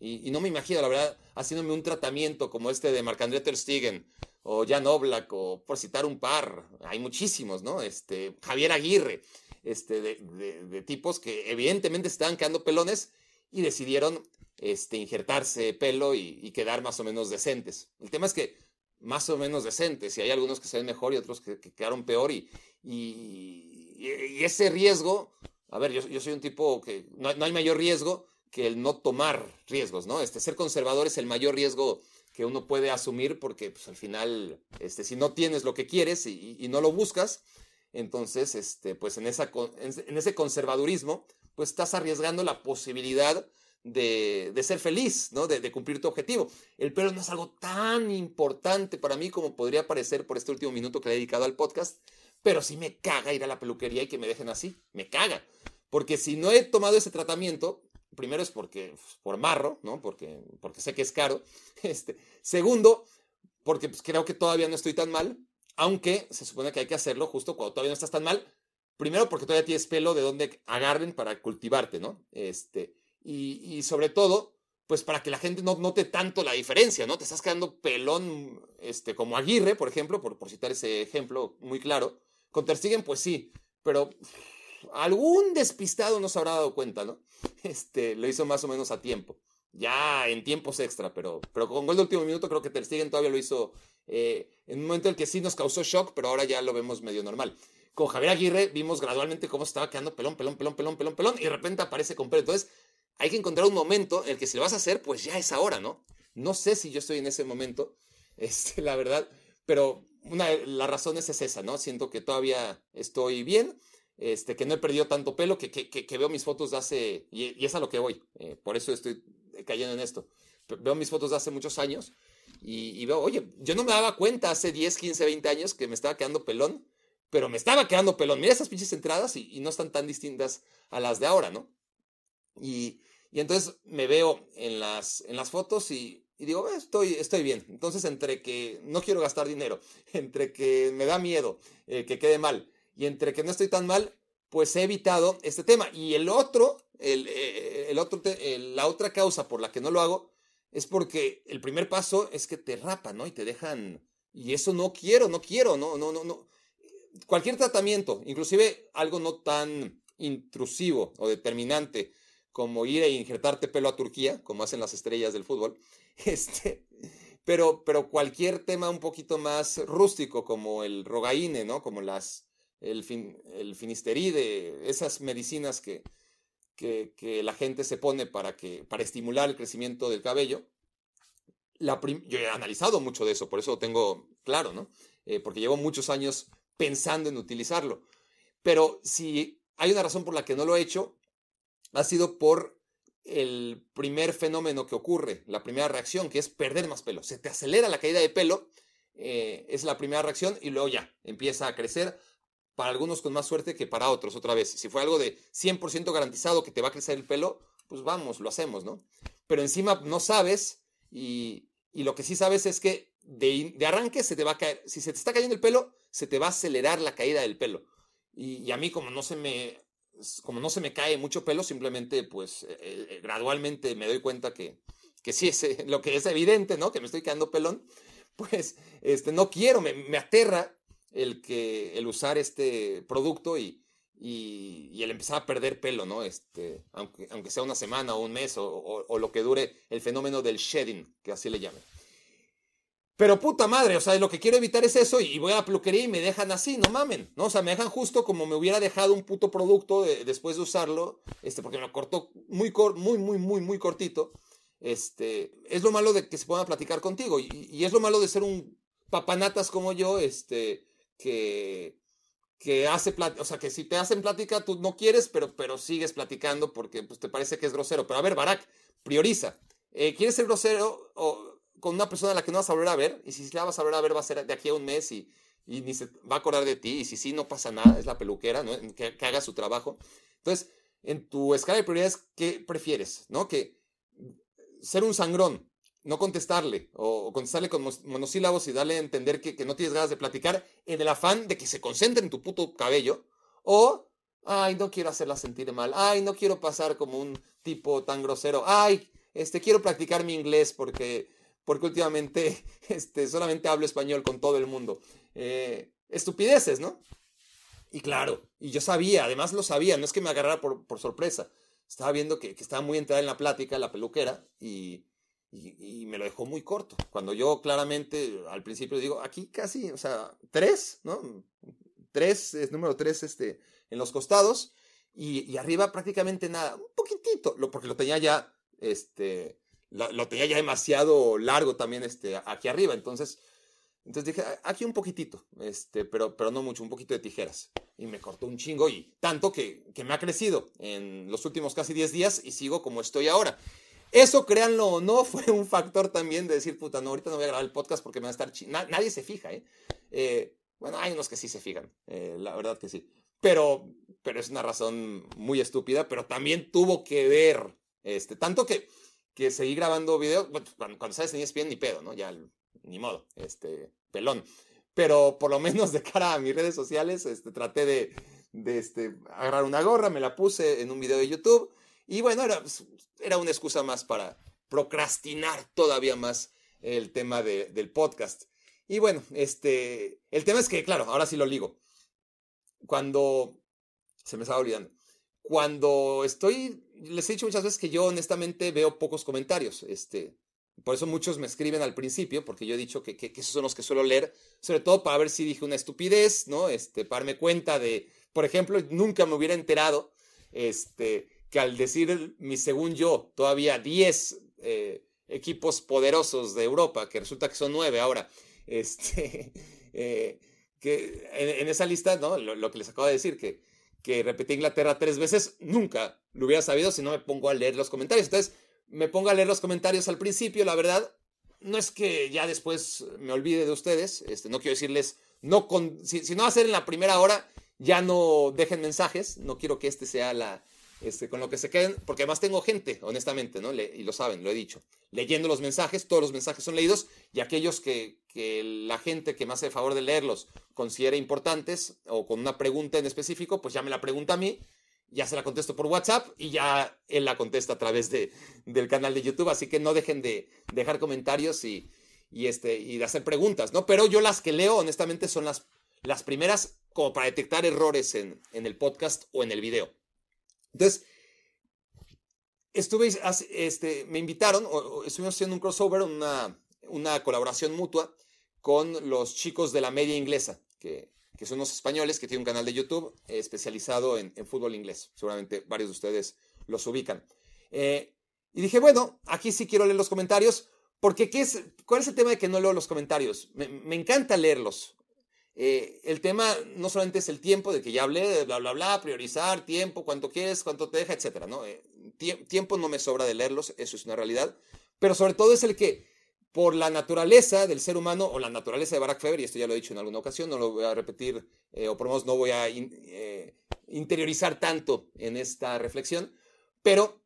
[SPEAKER 1] y, no me imagino, la verdad, haciéndome un tratamiento como este de Marc-André Ter Stegen, o Jan Oblak, o por citar un par, hay muchísimos, ¿no? Este, Javier Aguirre, este, de, tipos que evidentemente estaban quedando pelones y decidieron este, injertarse pelo y, quedar más o menos decentes. El tema es que más o menos decentes, y hay algunos que se ven mejor y otros que, quedaron peor, y, y, ese riesgo, a ver, yo, soy un tipo que no, hay mayor riesgo que el no tomar riesgos, ¿no? Este, ser conservador es el mayor riesgo que uno puede asumir porque pues, al final, este, si no tienes lo que quieres y, no lo buscas, entonces, este, pues en, esa, en ese conservadurismo, pues estás arriesgando la posibilidad de, ser feliz, ¿no? De, cumplir tu objetivo. El pelo no es algo tan importante para mí como podría parecer por este último minuto que le he dedicado al podcast, pero sí me caga ir a la peluquería y que me dejen así, me caga. Porque si no he tomado ese tratamiento, primero es porque, pues, por marro, ¿no? Porque, porque sé que es caro. *laughs* Este, segundo, porque pues, creo que todavía no estoy tan mal, aunque se supone que hay que hacerlo justo cuando todavía no estás tan mal. Primero porque todavía tienes pelo de donde agarren para cultivarte, ¿no? Este, y, sobre todo, pues para que la gente no note tanto la diferencia, ¿no? Te estás quedando pelón, este, como Aguirre, por ejemplo, por, por citar ese ejemplo muy claro. Con Ter Stegen, pues sí, pero algún despistado no se habrá dado cuenta, ¿no? *laughs* Este, lo hizo más o menos a tiempo. Ya en tiempos extra, pero, pero con gol de último minuto creo que Ter Stegen todavía lo hizo eh, en un momento en el que sí nos causó shock, pero ahora ya lo vemos medio normal. Con Javier Aguirre vimos gradualmente cómo estaba quedando pelón, pelón, pelón, pelón, pelón, pelón, y de repente aparece con pelo. Entonces, hay que encontrar un momento en el que si lo vas a hacer, pues ya es ahora, ¿no? No sé si yo estoy en ese momento, *laughs* este, la verdad, pero una de las razones es esa, ¿no? Siento que todavía estoy bien, este, que no he perdido tanto pelo, que, que, veo mis fotos de hace, y, es a lo que voy, eh, por eso estoy cayendo en esto. Veo mis fotos de hace muchos años y, veo, oye, yo no me daba cuenta hace 10, 15, 20 años que me estaba quedando pelón, pero me estaba quedando pelón. Mira esas pinches entradas y, y no están tan distintas a las de ahora, ¿no? Y, y entonces me veo en las, en las fotos y, digo, estoy, estoy bien. Entonces, entre que no quiero gastar dinero, *laughs* entre que me da miedo eh, que quede mal y entre que no estoy tan mal, pues he evitado este tema. Y el otro, el, eh, el otro la otra causa por la que no lo hago es porque el primer paso es que te rapan, ¿no? Y te dejan... Y eso no quiero, no quiero, no, no, no, no. Cualquier tratamiento, inclusive algo no tan intrusivo o determinante como ir e injertarte pelo a Turquía, como hacen las estrellas del fútbol. *laughs* Este, pero, pero cualquier tema un poquito más rústico, como el rogaine, ¿no? Como las, el, fin, el finisteride, esas medicinas que, que, que, la gente se pone para, que, para estimular el crecimiento del cabello. La yo he analizado mucho de eso, por eso lo tengo claro, ¿no? Eh, porque llevo muchos años pensando en utilizarlo. Pero si hay una razón por la que no lo he hecho, ha sido por el primer fenómeno que ocurre, la primera reacción, que es perder más pelo. Se te acelera la caída de pelo, eh, es la primera reacción y luego ya empieza a crecer, para algunos con más suerte que para otros otra vez. Si fue algo de 100% garantizado que te va a crecer el pelo, pues vamos, lo hacemos, ¿no? Pero encima no sabes y, y lo que sí sabes es que de, de, arranque se te va a caer, si se te está cayendo el pelo, se te va a acelerar la caída del pelo. Y, y a mí como no se me como no se me cae mucho pelo, simplemente pues eh, eh, gradualmente me doy cuenta que, que sí es eh, *laughs* lo que es evidente, ¿no? Que me estoy quedando pelón, *laughs* pues este, no quiero, me, me aterra el, que, el usar este producto y, y, el empezar a perder pelo, ¿no? Este, aunque, aunque sea una semana o un mes o, o, o lo que dure el fenómeno del shedding, que así le llaman. Pero puta madre, o sea, lo que quiero evitar es eso y voy a la y me dejan así, no mamen, ¿no? O sea, me dejan justo como me hubiera dejado un puto producto después de usarlo, este, porque me lo cortó muy, muy, muy, muy, muy cortito. Este, es lo malo de que se puedan platicar contigo y, es lo malo de ser un papanatas como yo, este, que, que hace o sea, que si te hacen plática tú no quieres, pero, pero sigues platicando porque pues, te parece que es grosero. Pero a ver, Barack, prioriza. Eh, ¿Quieres ser grosero o con una persona a la que no vas a volver a ver, y si la vas a volver a ver va a ser de aquí a un mes y, y ni se va a acordar de ti, y si sí, no pasa nada, es la peluquera, que haga su trabajo. Entonces, en tu escala de prioridades, ¿qué prefieres? ¿No? Que ser un sangrón, no contestarle, o contestarle con monosílabos y darle a entender que, que no tienes ganas de platicar en el afán de que se concentre en tu puto cabello, o, ay, no quiero hacerla sentir mal, ay, no quiero pasar como un tipo tan grosero, ay, este, quiero practicar mi inglés porque porque últimamente *laughs* este, solamente hablo español con todo el mundo. Eh, estupideces, ¿no? Y claro, y yo sabía, además lo sabía, no es que me agarrara por, por sorpresa. Estaba viendo que, que, estaba muy entrada en la plática, la peluquera, y, y, me lo dejó muy corto. Cuando yo claramente al principio digo, aquí casi, o sea, tres, ¿no? Tres, es número tres este, en los costados, y, y arriba prácticamente nada, un poquitito, lo, porque lo tenía ya, este, lo, tenía ya demasiado largo también este, aquí arriba. Entonces, entonces dije, aquí un poquitito, este, pero, pero no mucho, un poquito de tijeras. Y me cortó un chingo y tanto que, que me ha crecido en los últimos casi 10 días y sigo como estoy ahora. Eso, créanlo o no, *laughs* fue un factor también de decir, puta, no, ahorita no voy a grabar el podcast porque me va a estar... nadie se fija, ¿eh? ¿eh? Bueno, hay unos que sí se fijan, eh, la verdad que sí. Pero, pero es una razón muy estúpida, pero también tuvo que ver Este, tanto que, que seguí grabando videos, cuando, cuando sales en ESPN ni pedo, ¿no? Ya, ni modo, este, pelón. Pero por lo *laughs* menos de cara a mis redes sociales, este, traté de, de este, agarrar una gorra, me la puse en un video de YouTube y bueno, era, era una excusa más para procrastinar todavía más el tema del podcast. Y bueno, este, el tema es que, claro, ahora sí lo ligo. Cuando, se me estaba olvidando, cuando estoy, les he dicho muchas veces que yo honestamente veo pocos comentarios, este, por eso muchos me escriben al principio, porque yo he dicho que, esos son los que suelo leer, sobre todo para ver si dije una estupidez, ¿no? Este, para darme cuenta de, por ejemplo, nunca me hubiera enterado, este, que al decir mi según yo, todavía 10 eh, equipos poderosos de Europa, que resulta que son 9 ahora, este, *laughs* eh, que en, esa lista, ¿no? Lo, que les acabo de decir, que, que repetí Inglaterra tres veces, nunca lo hubiera sabido si no me pongo a leer los comentarios. Entonces, me pongo a leer los comentarios al principio, la verdad, no es que ya después me olvide de ustedes, este, no quiero decirles, no con, si, si no hacer en la primera hora, ya no dejen mensajes, no quiero que este sea la, este, con lo que se queden, porque además tengo gente, honestamente, ¿no? y lo saben, lo he dicho, leyendo los mensajes, todos los mensajes son leídos, y aquellos que, que la gente que me hace el favor de leerlos considera importantes, o con una pregunta en específico, pues ya me la pregunta a mí, ya se la contesto por WhatsApp, y ya él la contesta a través de, del canal de YouTube, así que no dejen de dejar comentarios y, y, este, y de hacer preguntas, ¿no? Pero yo las que leo, honestamente, son las, las primeras como para detectar errores en, en el podcast o en el video. Entonces, estuve, este, me invitaron, estuvimos haciendo un crossover, una, una colaboración mutua con los chicos de la media inglesa, que, que son unos españoles que tienen un canal de YouTube especializado en, fútbol inglés. Seguramente varios de ustedes los ubican. Eh, y dije, bueno, aquí sí quiero leer los comentarios, porque ¿qué es, ¿cuál es el tema de que no leo los comentarios? Me, encanta leerlos. Eh, el tema no solamente es el tiempo, de que ya hablé, de bla, bla, bla, priorizar, tiempo, cuánto quieres, cuánto te deja, etcétera, ¿no? Eh, tiempo no me sobra de leerlos, eso es una realidad, pero sobre todo es el que, por la naturaleza del ser humano, o la naturaleza de Barack Feber, y esto ya lo he dicho en alguna ocasión, no lo voy a repetir, eh, o por lo menos no voy a interiorizar tanto en esta reflexión, pero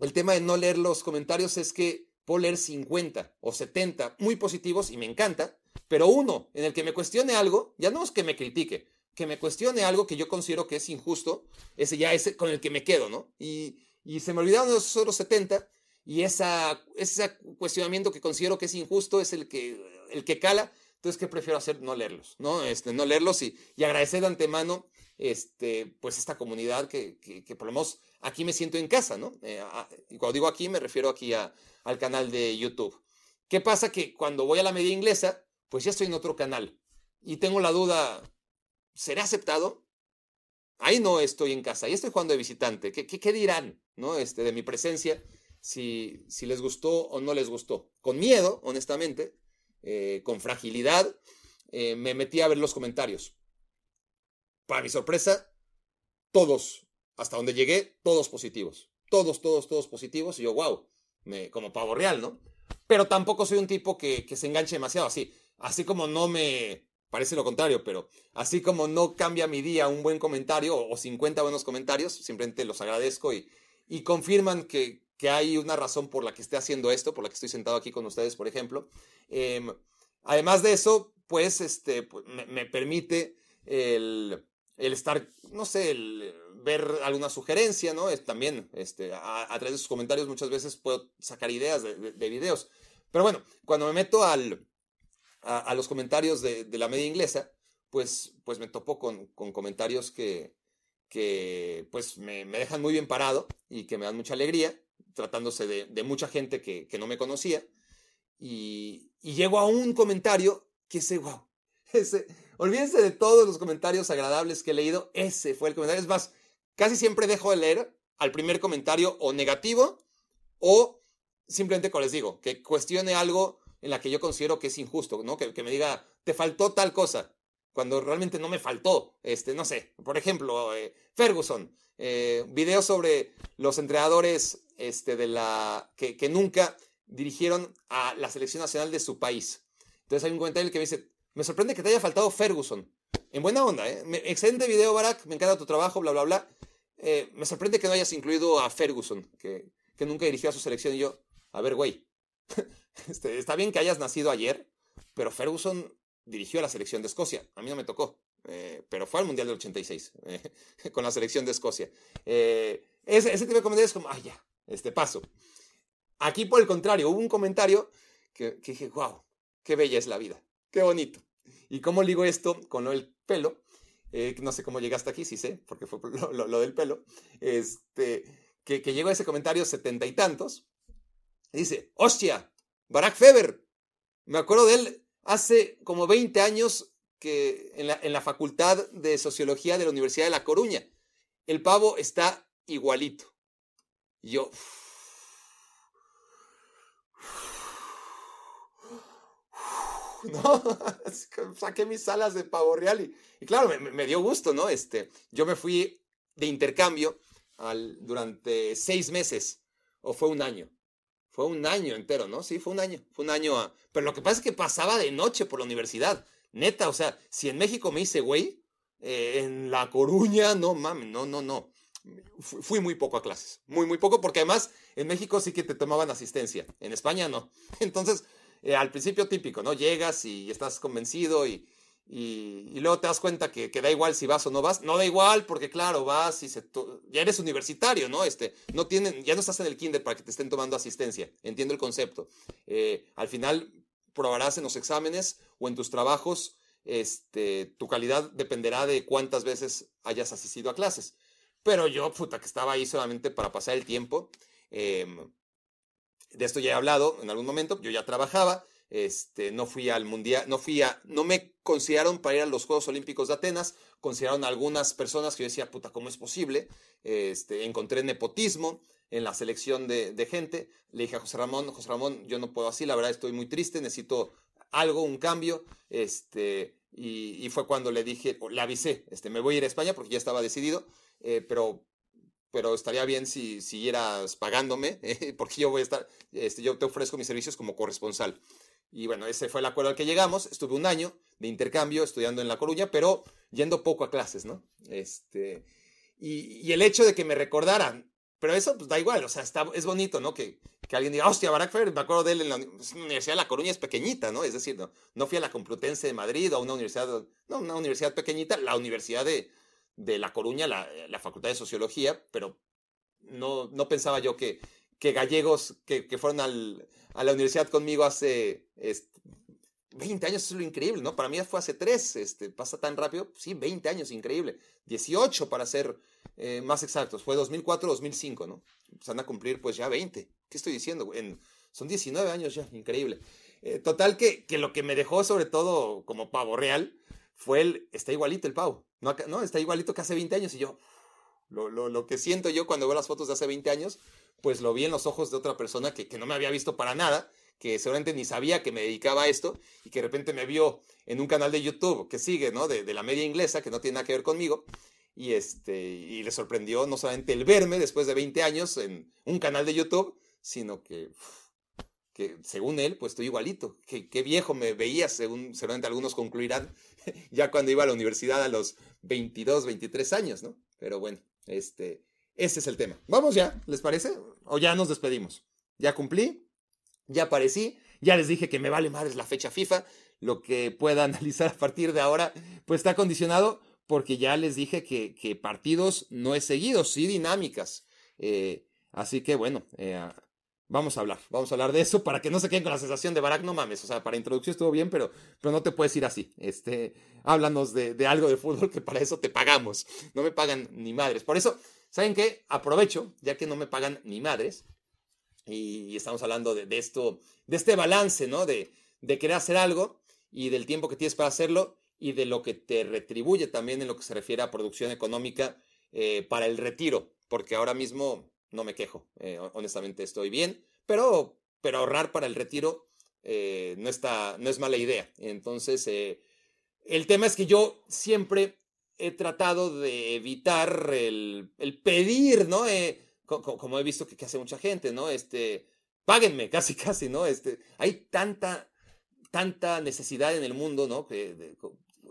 [SPEAKER 1] el tema de no leer los comentarios es que puedo leer 50 o 70 muy positivos y me encanta, pero uno en el que me cuestione algo, ya no es que me critique, que me cuestione algo que yo considero que es injusto, ese ya es con el que me quedo, ¿no? Y, y se me olvidaron esos otros 70 y ese cuestionamiento que considero que es injusto es el que, el que cala. Entonces, ¿qué prefiero hacer? No leerlos, ¿no? Este, no leerlos y, y agradecer de antemano este, pues esta comunidad que, que, por lo menos aquí me siento en casa, ¿no? Eh, y cuando digo aquí me refiero aquí a, al canal de YouTube. ¿Qué pasa? Que cuando voy a la media inglesa, pues ya estoy en otro canal y tengo la duda, ¿seré aceptado? Ahí no estoy en casa, ahí estoy jugando de visitante. ¿Qué, qué, dirán ¿no? este, de mi presencia? Si, si, les gustó o no les gustó. Con miedo, honestamente, eh, con fragilidad, eh, me metí a ver los comentarios. Para mi sorpresa, todos, hasta donde llegué, todos positivos. Todos, todos, todos positivos. Y yo, wow, me, como pavo real, ¿no? Pero tampoco soy un tipo que, que se enganche demasiado así así como no me parece lo contrario, pero así como no cambia mi día un buen comentario o 50 buenos comentarios, simplemente los agradezco y, y confirman que, que, hay una razón por la que esté haciendo esto, por la que estoy sentado aquí con ustedes, por ejemplo. Em, además de eso, pues, este, pues, me, permite el, estar, no sé, ver alguna sugerencia, ¿no? Es, también, este, a, través de sus comentarios muchas veces puedo sacar ideas de, de videos. Pero bueno, cuando me meto al, a, los comentarios de, la media inglesa, pues, pues me topo con, comentarios que, que pues me, dejan muy bien parado y que me dan mucha alegría, tratándose de, mucha gente que, no me conocía. Y, llego a un comentario que ese, wow, *laughs* ese, olvídense de todos los comentarios agradables que he leído, ese fue el comentario. Es más, casi siempre dejo de leer al primer comentario o negativo o simplemente, como les digo, que cuestione algo en la que yo considero que es injusto, ¿no? Que, me diga, te faltó tal cosa, cuando realmente no me faltó. Este, no sé, por ejemplo, eh, Ferguson, eh, video sobre los entrenadores este, de la, que, nunca dirigieron a la selección nacional de su país. Entonces hay un comentario que me dice, me sorprende que te haya faltado Ferguson. En buena onda, ¿eh? excelente video, Barack, me encanta tu trabajo, bla, bla, bla. Eh, me sorprende que no hayas incluido a Ferguson, que, que nunca dirigió a su selección. Y yo, a ver, güey, *laughs* este, está bien que hayas nacido ayer, pero Ferguson dirigió a la selección de Escocia. A mí no me tocó, eh, pero fue al Mundial del 86 eh, *laughs* con la selección de Escocia. Eh, ese, tipo de comentarios es como, ay, ya, este paso. Aquí, por el contrario, hubo un comentario que, dije, wow, qué bella es la vida, qué bonito. ¿Y cómo ligo esto con del pelo? no sé cómo llegaste aquí, sí sé, porque fue *laughs* lo, del pelo. Este, que, que, llegó a ese comentario setenta y tantos. dice, hostia, Barack Feber. Me acuerdo de él hace como 20 años que en la, en la Facultad de Sociología de la Universidad de La Coruña. El pavo está igualito. Y yo... *laughs* ¿no? *laughs* Saqué mis alas de pavo real y, claro, me, me, dio gusto, ¿no? Este, yo me fui de intercambio al, durante seis meses, o fue un año. Fue un año entero, ¿no? Sí, fue un año. Fue un año. Pero lo que pasa es que pasaba de noche por la universidad. Neta, o sea, si en México me hice güey, eh, en La Coruña, no mames, no, no, no. Fui muy poco a clases. Muy, muy poco, porque además en México sí que te tomaban asistencia. En España no. *laughs* Entonces, eh, al principio típico, ¿no? Llegas y estás convencido y, y, luego te das cuenta que, da igual si vas o no vas. No da igual porque, claro, vas y se ya eres universitario, ¿no? Este, no tienen, ya no estás en el kinder para que te estén tomando asistencia. Entiendo el concepto. Eh, al final probarás en los exámenes o en tus trabajos. Este, tu calidad dependerá de cuántas veces hayas asistido a clases. Pero yo, puta, que estaba ahí solamente para pasar el tiempo. Eh, de esto ya he hablado en algún momento. Yo ya trabajaba este, no fui al mundial, no fui a, no me consideraron para ir a los Juegos Olímpicos de Atenas, consideraron algunas personas que yo decía, puta, ¿cómo es posible? Este, encontré nepotismo en la selección de, gente, le dije a José Ramón, José Ramón, yo no puedo así, la verdad estoy muy triste, necesito algo, un cambio, este, y, fue cuando le dije, le avisé, me voy a ir a España porque ya estaba decidido, eh, pero pero estaría bien si siguieras pagándome, *laughs* eh, porque yo voy a estar, este, yo te ofrezco mis servicios como corresponsal. Y bueno, ese fue el acuerdo al que llegamos. Estuve un año de intercambio estudiando en La Coruña, pero yendo poco a clases, ¿no? Este, y, y el hecho de que me recordaran, pero eso pues da igual, o sea, está, es bonito, ¿no? Que, que alguien diga, hostia, Barack Feber, me acuerdo de él en la, pues, Universidad de La Coruña, es pequeñita, ¿no? Es decir, no, no fui a la Complutense de Madrid o a una universidad, no, una universidad pequeñita, la Universidad de, de La Coruña, la, la Facultad de Sociología, pero no, no pensaba yo que, que gallegos que, que fueron al, a la universidad conmigo hace este, 20 años, es lo increíble, ¿no? Para mí fue hace 3, este, pasa tan rápido, sí, 20 años, increíble. 18 para ser eh, más exactos, fue 2004-2005, ¿no? Se van a cumplir pues ya 20. ¿Qué estoy diciendo? En, son 19 años ya, increíble. Eh, total que, que lo que me dejó sobre todo como pavo real fue el, está igualito el pavo, no, no está igualito que hace 20 años y yo, lo, lo, lo que siento yo cuando veo las fotos de hace 20 años, pues lo vi en los ojos de otra persona que, que no me había visto para nada, que seguramente ni sabía que me dedicaba a esto y que de repente me vio en un canal de YouTube que sigue, ¿no? De, de la media inglesa, que no tiene nada que ver conmigo. Y, este, y le sorprendió no solamente el verme después de 20 años en un canal de YouTube, sino que, que según él, pues estoy igualito. Qué, qué viejo me veía, según seguramente algunos concluirán, *laughs* ya cuando iba a la universidad a los 22, 23 años, ¿no? Pero bueno, este, ese es el tema. Vamos ya, ¿les parece? O ya nos despedimos. Ya cumplí, ya aparecí, ya les dije que me vale madres la fecha FIFA. Lo que pueda *laughs* analizar a partir de ahora, pues está condicionado porque ya les dije que, partidos no es seguidos, sí dinámicas. Eh, así que bueno, eh, vamos a hablar, vamos a hablar de eso para que no se queden con la sensación de Barack, no mames, o sea, para introducción estuvo bien, pero, pero no te puedes ir así. Este, háblanos de, de algo de fútbol que para eso te pagamos, no me pagan ni madres. Por eso, ¿saben qué? Aprovecho, ya que no me pagan ni madres, y, estamos hablando de, de, esto, de este balance, ¿no? De, de querer hacer algo y del tiempo que tienes para hacerlo y de lo que te retribuye también en lo que se refiere a producción económica eh, para el retiro, porque ahora mismo no me quejo, eh, honestamente estoy bien, pero, pero ahorrar para el retiro eh, no, está, no es mala idea. Entonces, eh, el tema es que yo siempre he tratado de evitar el, pedir, ¿no? como, he visto que, hace mucha gente, ¿no? Este, páguenme, *laughs* casi, casi, ¿no? Este, hay tanta, tanta necesidad en el mundo, ¿no? Que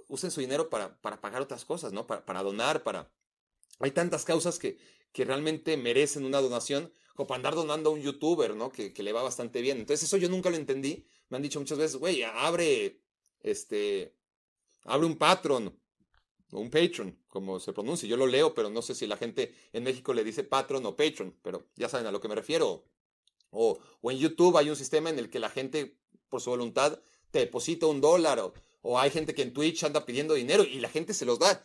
[SPEAKER 1] usen su dinero para, para pagar otras cosas, ¿no? Para, para donar, para... Hay tantas causas que, que realmente merecen una donación como para andar donando a un youtuber, ¿no? Que, que le va bastante bien. Entonces eso yo nunca lo entendí. Me han dicho muchas veces, güey, abre, este, abre un Patreon o un Patreon, como se pronuncia. Yo lo leo, pero no sé si la gente en México le dice Patreon o Patreon, pero ya saben a lo que me refiero. O, o en YouTube hay un sistema en el que la gente, por su voluntad, te deposita un dólar. O, o hay gente que en Twitch anda pidiendo dinero y la gente se los da.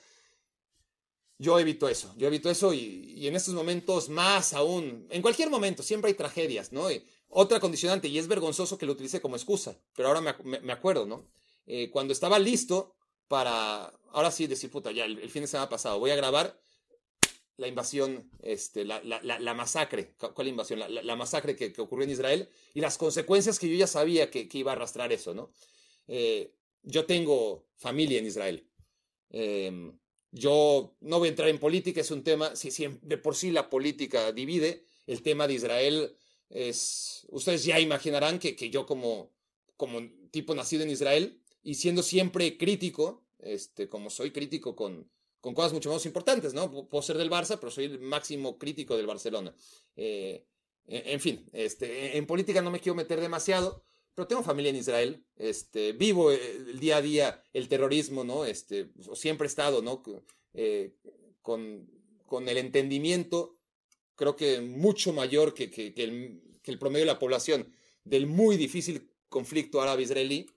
[SPEAKER 1] Yo evito eso, yo evito eso y, en estos momentos más aún, en cualquier momento, siempre hay tragedias, ¿no? otra condicionante, y es vergonzoso que lo utilice como excusa, pero ahora me, acuerdo, ¿no? Eh, cuando estaba listo para, ahora sí decir, puta, ya el, fin de semana pasado, voy a grabar la invasión, este, la, la, masacre, ¿cuál invasión? La, masacre que, ocurrió en Israel y las consecuencias que yo ya sabía que, iba a arrastrar eso, ¿no? Eh, yo tengo familia en Israel. Eh, yo no voy a entrar en política, es un tema, si, de por sí la política divide, el tema de Israel es, ustedes ya imaginarán que, que yo como, como tipo nacido en Israel y siendo siempre crítico, este, como soy crítico con, con cosas mucho más importantes, ¿no? Puedo ser del Barça, pero soy el máximo crítico del Barcelona. Eh, en fin, este, en política no me quiero meter demasiado, pero tengo familia en Israel, este, vivo eh, el día a día el terrorismo, ¿no? Este, siempre he estado, ¿no? Eh, con, con, el entendimiento, creo que mucho mayor que, que, el, promedio de la población, del muy difícil conflicto árabe-israelí,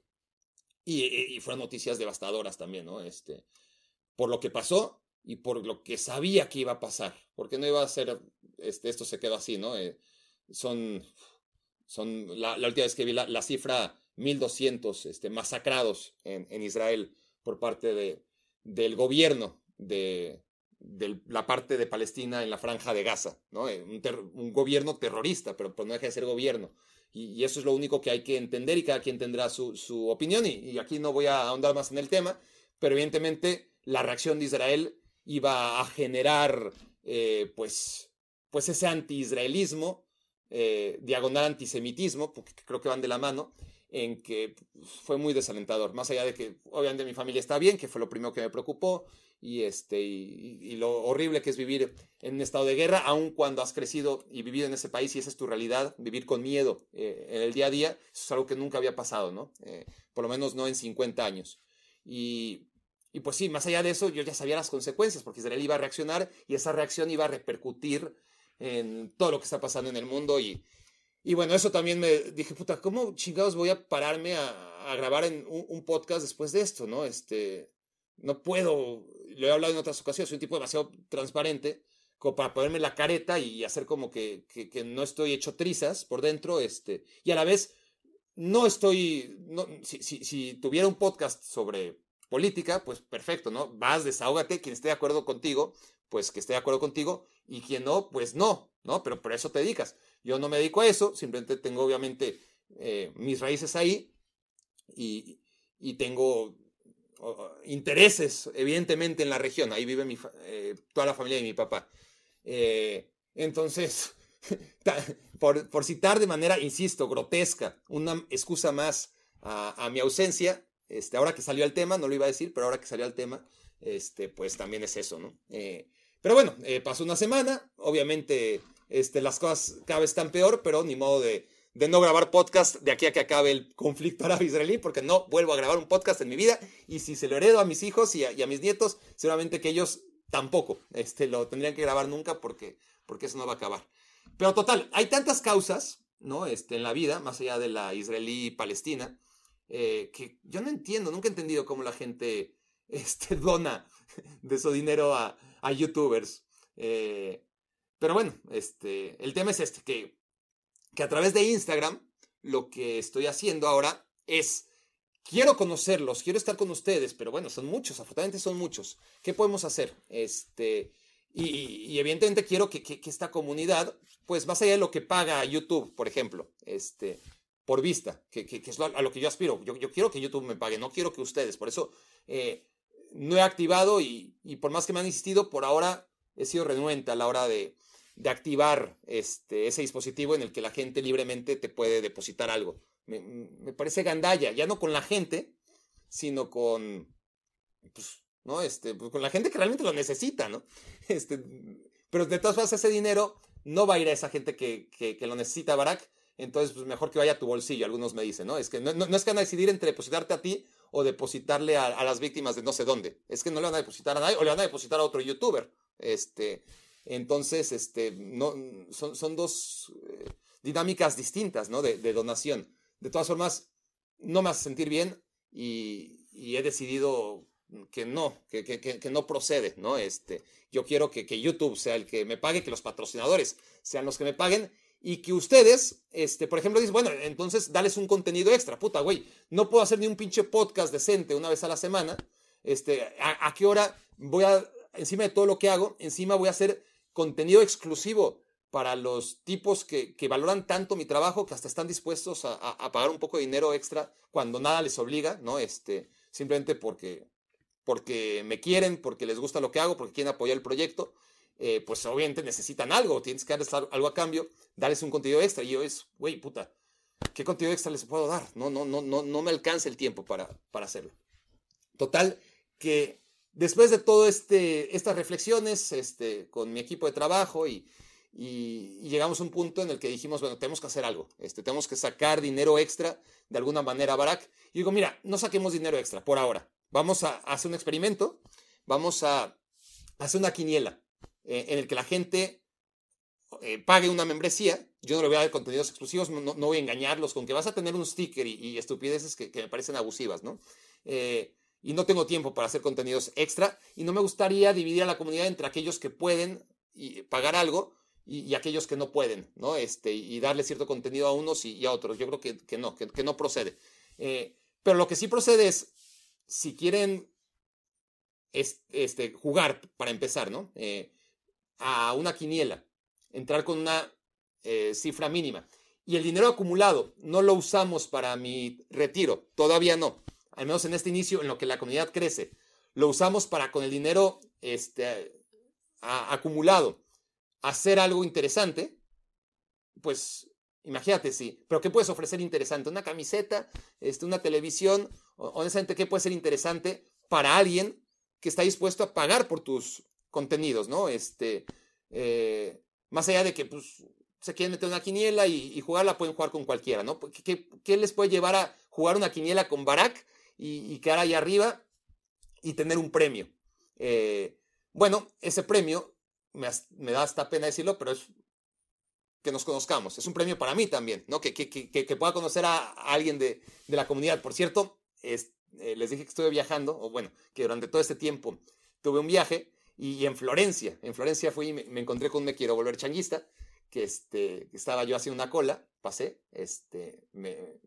[SPEAKER 1] y, y, fueron noticias devastadoras también, ¿no? Este, por lo que pasó y por lo que sabía que iba a pasar, porque no iba a ser, este, esto se quedó así, ¿no? Eh, son son la, última vez que vi la, cifra 1200 este, masacrados en, en, Israel por parte de, del gobierno de, la parte de Palestina en la franja de Gaza, ¿no? Eh, un, gobierno terrorista, pero pues no deja de ser gobierno. Y, eso es lo único que hay que entender y cada quien tendrá su, su opinión. Y, aquí no voy a ahondar más en el tema, pero evidentemente la reacción de Israel iba a generar eh, pues, pues ese anti-israelismo eh, diagonal antisemitismo, porque creo que van de la mano, en que fue muy desalentador. Más allá de que, obviamente, mi familia está bien, que fue lo primero que me preocupó, y, este, y, lo horrible que es vivir en un estado de guerra, aun cuando has crecido y vivido en ese país y esa es tu realidad, vivir con miedo eh, en el día a día, eso es algo que nunca había pasado, ¿no? Eh, por lo menos no en 50 años. Y, y pues sí, más allá de eso, yo ya sabía las consecuencias, porque Israel iba a reaccionar y esa reacción iba a repercutir en todo lo que está pasando en el mundo y, y bueno, eso también me dije, puta, ¿cómo chingados voy a pararme a, grabar en un, podcast después de esto, no? Este, no puedo, lo he hablado en otras ocasiones, soy un tipo demasiado transparente como para ponerme la careta y hacer como que, que, no estoy hecho trizas por dentro, este, y a la vez no estoy, si, si, si tuviera un podcast sobre política, pues perfecto, ¿no? Vas, desahógate, quien esté de acuerdo contigo, pues que esté de acuerdo contigo, y quien no, pues no, ¿no? Pero por eso te dedicas. Yo no me dedico a eso, simplemente tengo obviamente eh, mis raíces ahí y, tengo intereses, evidentemente, en la región. Ahí vive mi, eh, toda la familia de mi papá. Eh, entonces, *laughs* por, citar de manera, insisto, grotesca, una excusa más a, mi ausencia, este, ahora que salió el tema, no lo iba a decir, pero ahora que salió el tema, este, pues también es eso, ¿no? Pero bueno, eh, pasó una semana, obviamente este, las cosas cada vez están peor, pero ni modo de, no grabar podcast de aquí a que acabe el conflicto árabe-israelí, porque no vuelvo a grabar un podcast en mi vida, y si se lo heredo a mis hijos y a, mis nietos, seguramente que ellos tampoco este, lo tendrían que grabar nunca porque, porque eso no va a acabar. Pero total, hay tantas causas ¿no? este, en la vida, más allá de la israelí-palestina, eh, que yo no entiendo, nunca he entendido cómo la gente *laughs* este, dona de su dinero a, a youtubers. Eh, pero bueno, este, el tema es este, que, que a través de Instagram lo que estoy haciendo ahora es, quiero conocerlos, quiero estar con ustedes, pero bueno, son muchos, afortunadamente son muchos. ¿Qué podemos hacer? Este, y, evidentemente quiero que, que, esta comunidad, pues más allá de lo que paga YouTube, por ejemplo, este, por vista, que, que es a lo que yo aspiro. Yo, yo, quiero que YouTube me pague, no quiero que ustedes. Por eso eh, no he activado y, por más que me han insistido, por ahora he sido renuente a la hora de, activar este, ese dispositivo en el que la gente libremente te puede depositar algo. Me, parece gandalla, ya no con la gente, sino con, pues, ¿no? Este, pues, con la gente que realmente lo necesita, ¿no? *laughs* Este, pero de todas formas ese dinero no va a ir a esa gente que, que, lo necesita, Barack. Entonces, pues mejor que vaya a tu bolsillo, algunos me dicen, ¿no? Es que no, no, es que van a decidir entre depositarte a ti o depositarle a, las víctimas de no sé dónde. Es que no le van a depositar a nadie o le van a depositar a otro youtuber. Este, entonces, este, no, son, son dos eh, dinámicas distintas, ¿no? De, donación. De todas formas, no me hace sentir bien y, he decidido que no, que, que, no procede, ¿no? Este, yo quiero que, YouTube sea el que me pague, que los patrocinadores sean los que me paguen y que ustedes, este, por ejemplo, dicen, bueno, entonces dales un contenido extra, puta, güey, no puedo hacer ni un pinche podcast decente una vez a la semana, este, ¿a, a qué hora voy a, encima de todo lo que hago, encima voy a hacer contenido exclusivo para los tipos que, que, valoran tanto mi trabajo que hasta están dispuestos a, a, pagar un poco de dinero extra cuando nada les obliga, ¿no? Este, simplemente porque, porque me quieren, porque les gusta lo que hago, porque quieren apoyar el proyecto, eh, pues obviamente necesitan algo, tienes que darles algo a cambio, darles un contenido extra. Y yo es, güey, puta, ¿qué contenido extra les puedo dar? No, no, no, no, no me alcanza el tiempo para, para hacerlo. Total, que después de todo este, estas reflexiones este, con mi equipo de trabajo y, llegamos a un punto en el que dijimos, bueno, tenemos que hacer algo, este, tenemos que sacar dinero extra de alguna manera Barack. Y digo, mira, no saquemos dinero extra por ahora. Vamos a hacer un experimento, vamos a hacer una quiniela eh, en el que la gente eh, pague una membresía. Yo no le voy a dar contenidos exclusivos, no, voy a engañarlos con que vas a tener un sticker y, estupideces que, me parecen abusivas, ¿no? Eh, y no tengo tiempo para hacer contenidos extra y no me gustaría dividir a la comunidad entre aquellos que pueden pagar algo y, aquellos que no pueden, ¿no? Este, y darle cierto contenido a unos y, a otros. Yo creo que, que no, que, que, no procede. pero lo que sí procede es si quieren este, jugar, para empezar, ¿no? A una quiniela, entrar con una eh, cifra mínima. Y el dinero acumulado no lo usamos para mi retiro, todavía no. Al menos en este inicio, en lo que la comunidad crece. Lo usamos para con el dinero este, acumulado hacer algo interesante, pues Imagínate, sí. Pero ¿qué puedes ofrecer interesante? ¿Una camiseta? Este, ¿Una televisión? Honestamente, ¿qué puede ser interesante para alguien que está dispuesto a pagar por tus contenidos, ¿no? Este, eh, más allá de que pues, se quieren meter una quiniela y, jugarla, pueden jugar con cualquiera, ¿no? ¿Qué, les puede llevar a jugar una quiniela con Barack y, quedar ahí arriba y tener un premio? Eh, bueno, ese premio, me, da hasta pena decirlo, pero es que nos conozcamos. Es un premio para mí también, ¿no? Que, pueda conocer a, alguien de, la comunidad. Por cierto, eh, les dije que estuve viajando, o bueno, que durante todo este tiempo tuve un viaje y, en Florencia, en Florencia fui y me, encontré con un Me Quiero Volver Changuista, que este, estaba yo haciendo una cola, pasé, este, me,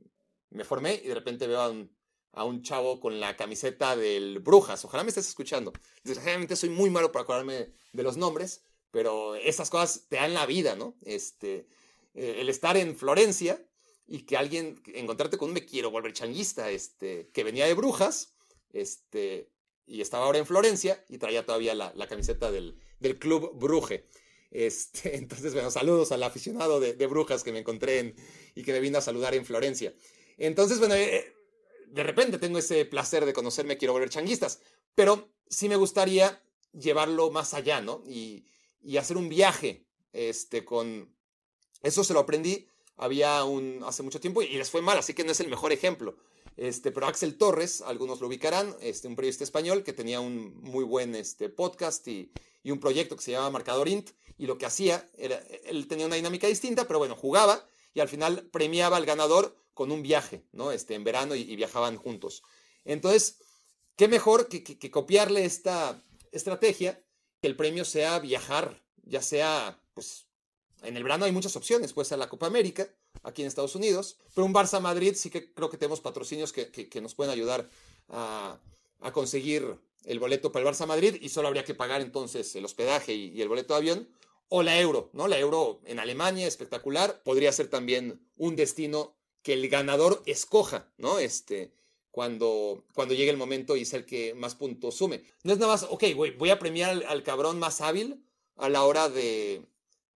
[SPEAKER 1] formé y de repente veo a un, a un chavo con la camiseta del Brujas. Ojalá me estés escuchando. Desgraciadamente soy muy malo para acordarme de los nombres, pero esas cosas te dan la vida, ¿no? Este, eh, el estar en Florencia y que alguien, encontrarte con un me quiero volver changuista, este, que venía de Brujas, este, y estaba ahora en Florencia y traía todavía la, camiseta del, del, club Bruje. Este, *laughs* entonces, bueno, saludos al aficionado de, Brujas que me encontré en, y que me vino a saludar en Florencia. Entonces, bueno, eh, de repente tengo ese placer de conocerme, quiero volver changuistas, pero sí me gustaría llevarlo más allá, ¿no? Y, y hacer un viaje este, con... Eso se lo aprendí había un, hace mucho tiempo y les fue mal, así que no es el mejor ejemplo. Este, pero Axel Torres, algunos lo ubicarán, este, un periodista español que tenía un muy buen este, podcast y, y un proyecto que se llamaba Marcador Int, y lo que hacía, era, él tenía una dinámica distinta, pero bueno, jugaba y al final premiaba al ganador con un viaje, ¿no? Este, en verano y, viajaban juntos. Entonces, ¿qué mejor que, que copiarle esta estrategia que el premio sea viajar, ya sea, pues, en el verano hay muchas opciones, puede ser la Copa América, aquí en Estados Unidos, pero un Barça Madrid sí que creo que tenemos patrocinios que, que, nos pueden ayudar a, a, conseguir el boleto para el Barça Madrid y solo habría que pagar entonces el hospedaje y, el boleto de avión. O la euro, ¿no? La euro en Alemania, espectacular. Podría ser también un destino que el ganador escoja, ¿no? Este, cuando, cuando llegue el momento y es el que más puntos sume. No es nada más, ok, güey, voy a premiar al, cabrón más hábil a la hora de,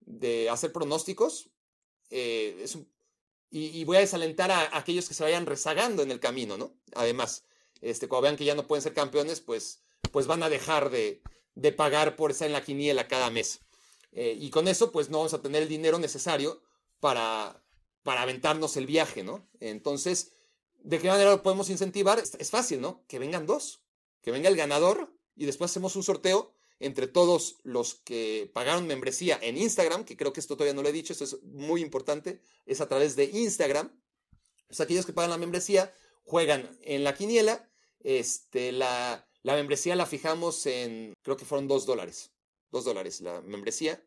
[SPEAKER 1] de hacer pronósticos. Eh, y, voy a desalentar a, aquellos que se vayan rezagando en el camino, ¿no? Además, este, cuando vean que ya no pueden ser campeones, pues, pues van a dejar de, de pagar por estar en la quiniela cada mes. Eh, y con eso, pues no vamos a tener el dinero necesario para, para aventarnos el viaje, ¿no? Entonces, ¿de qué manera lo podemos incentivar? Es, es fácil, ¿no? Que vengan dos, que venga el ganador y después hacemos un sorteo entre todos los que pagaron membresía en Instagram, que creo que esto todavía no lo he dicho, esto es muy importante, es a través de Instagram. Pues aquellos que pagan la membresía juegan en la quiniela, este, la, la membresía la fijamos en, creo que fueron dos dólares, dos dólares la membresía,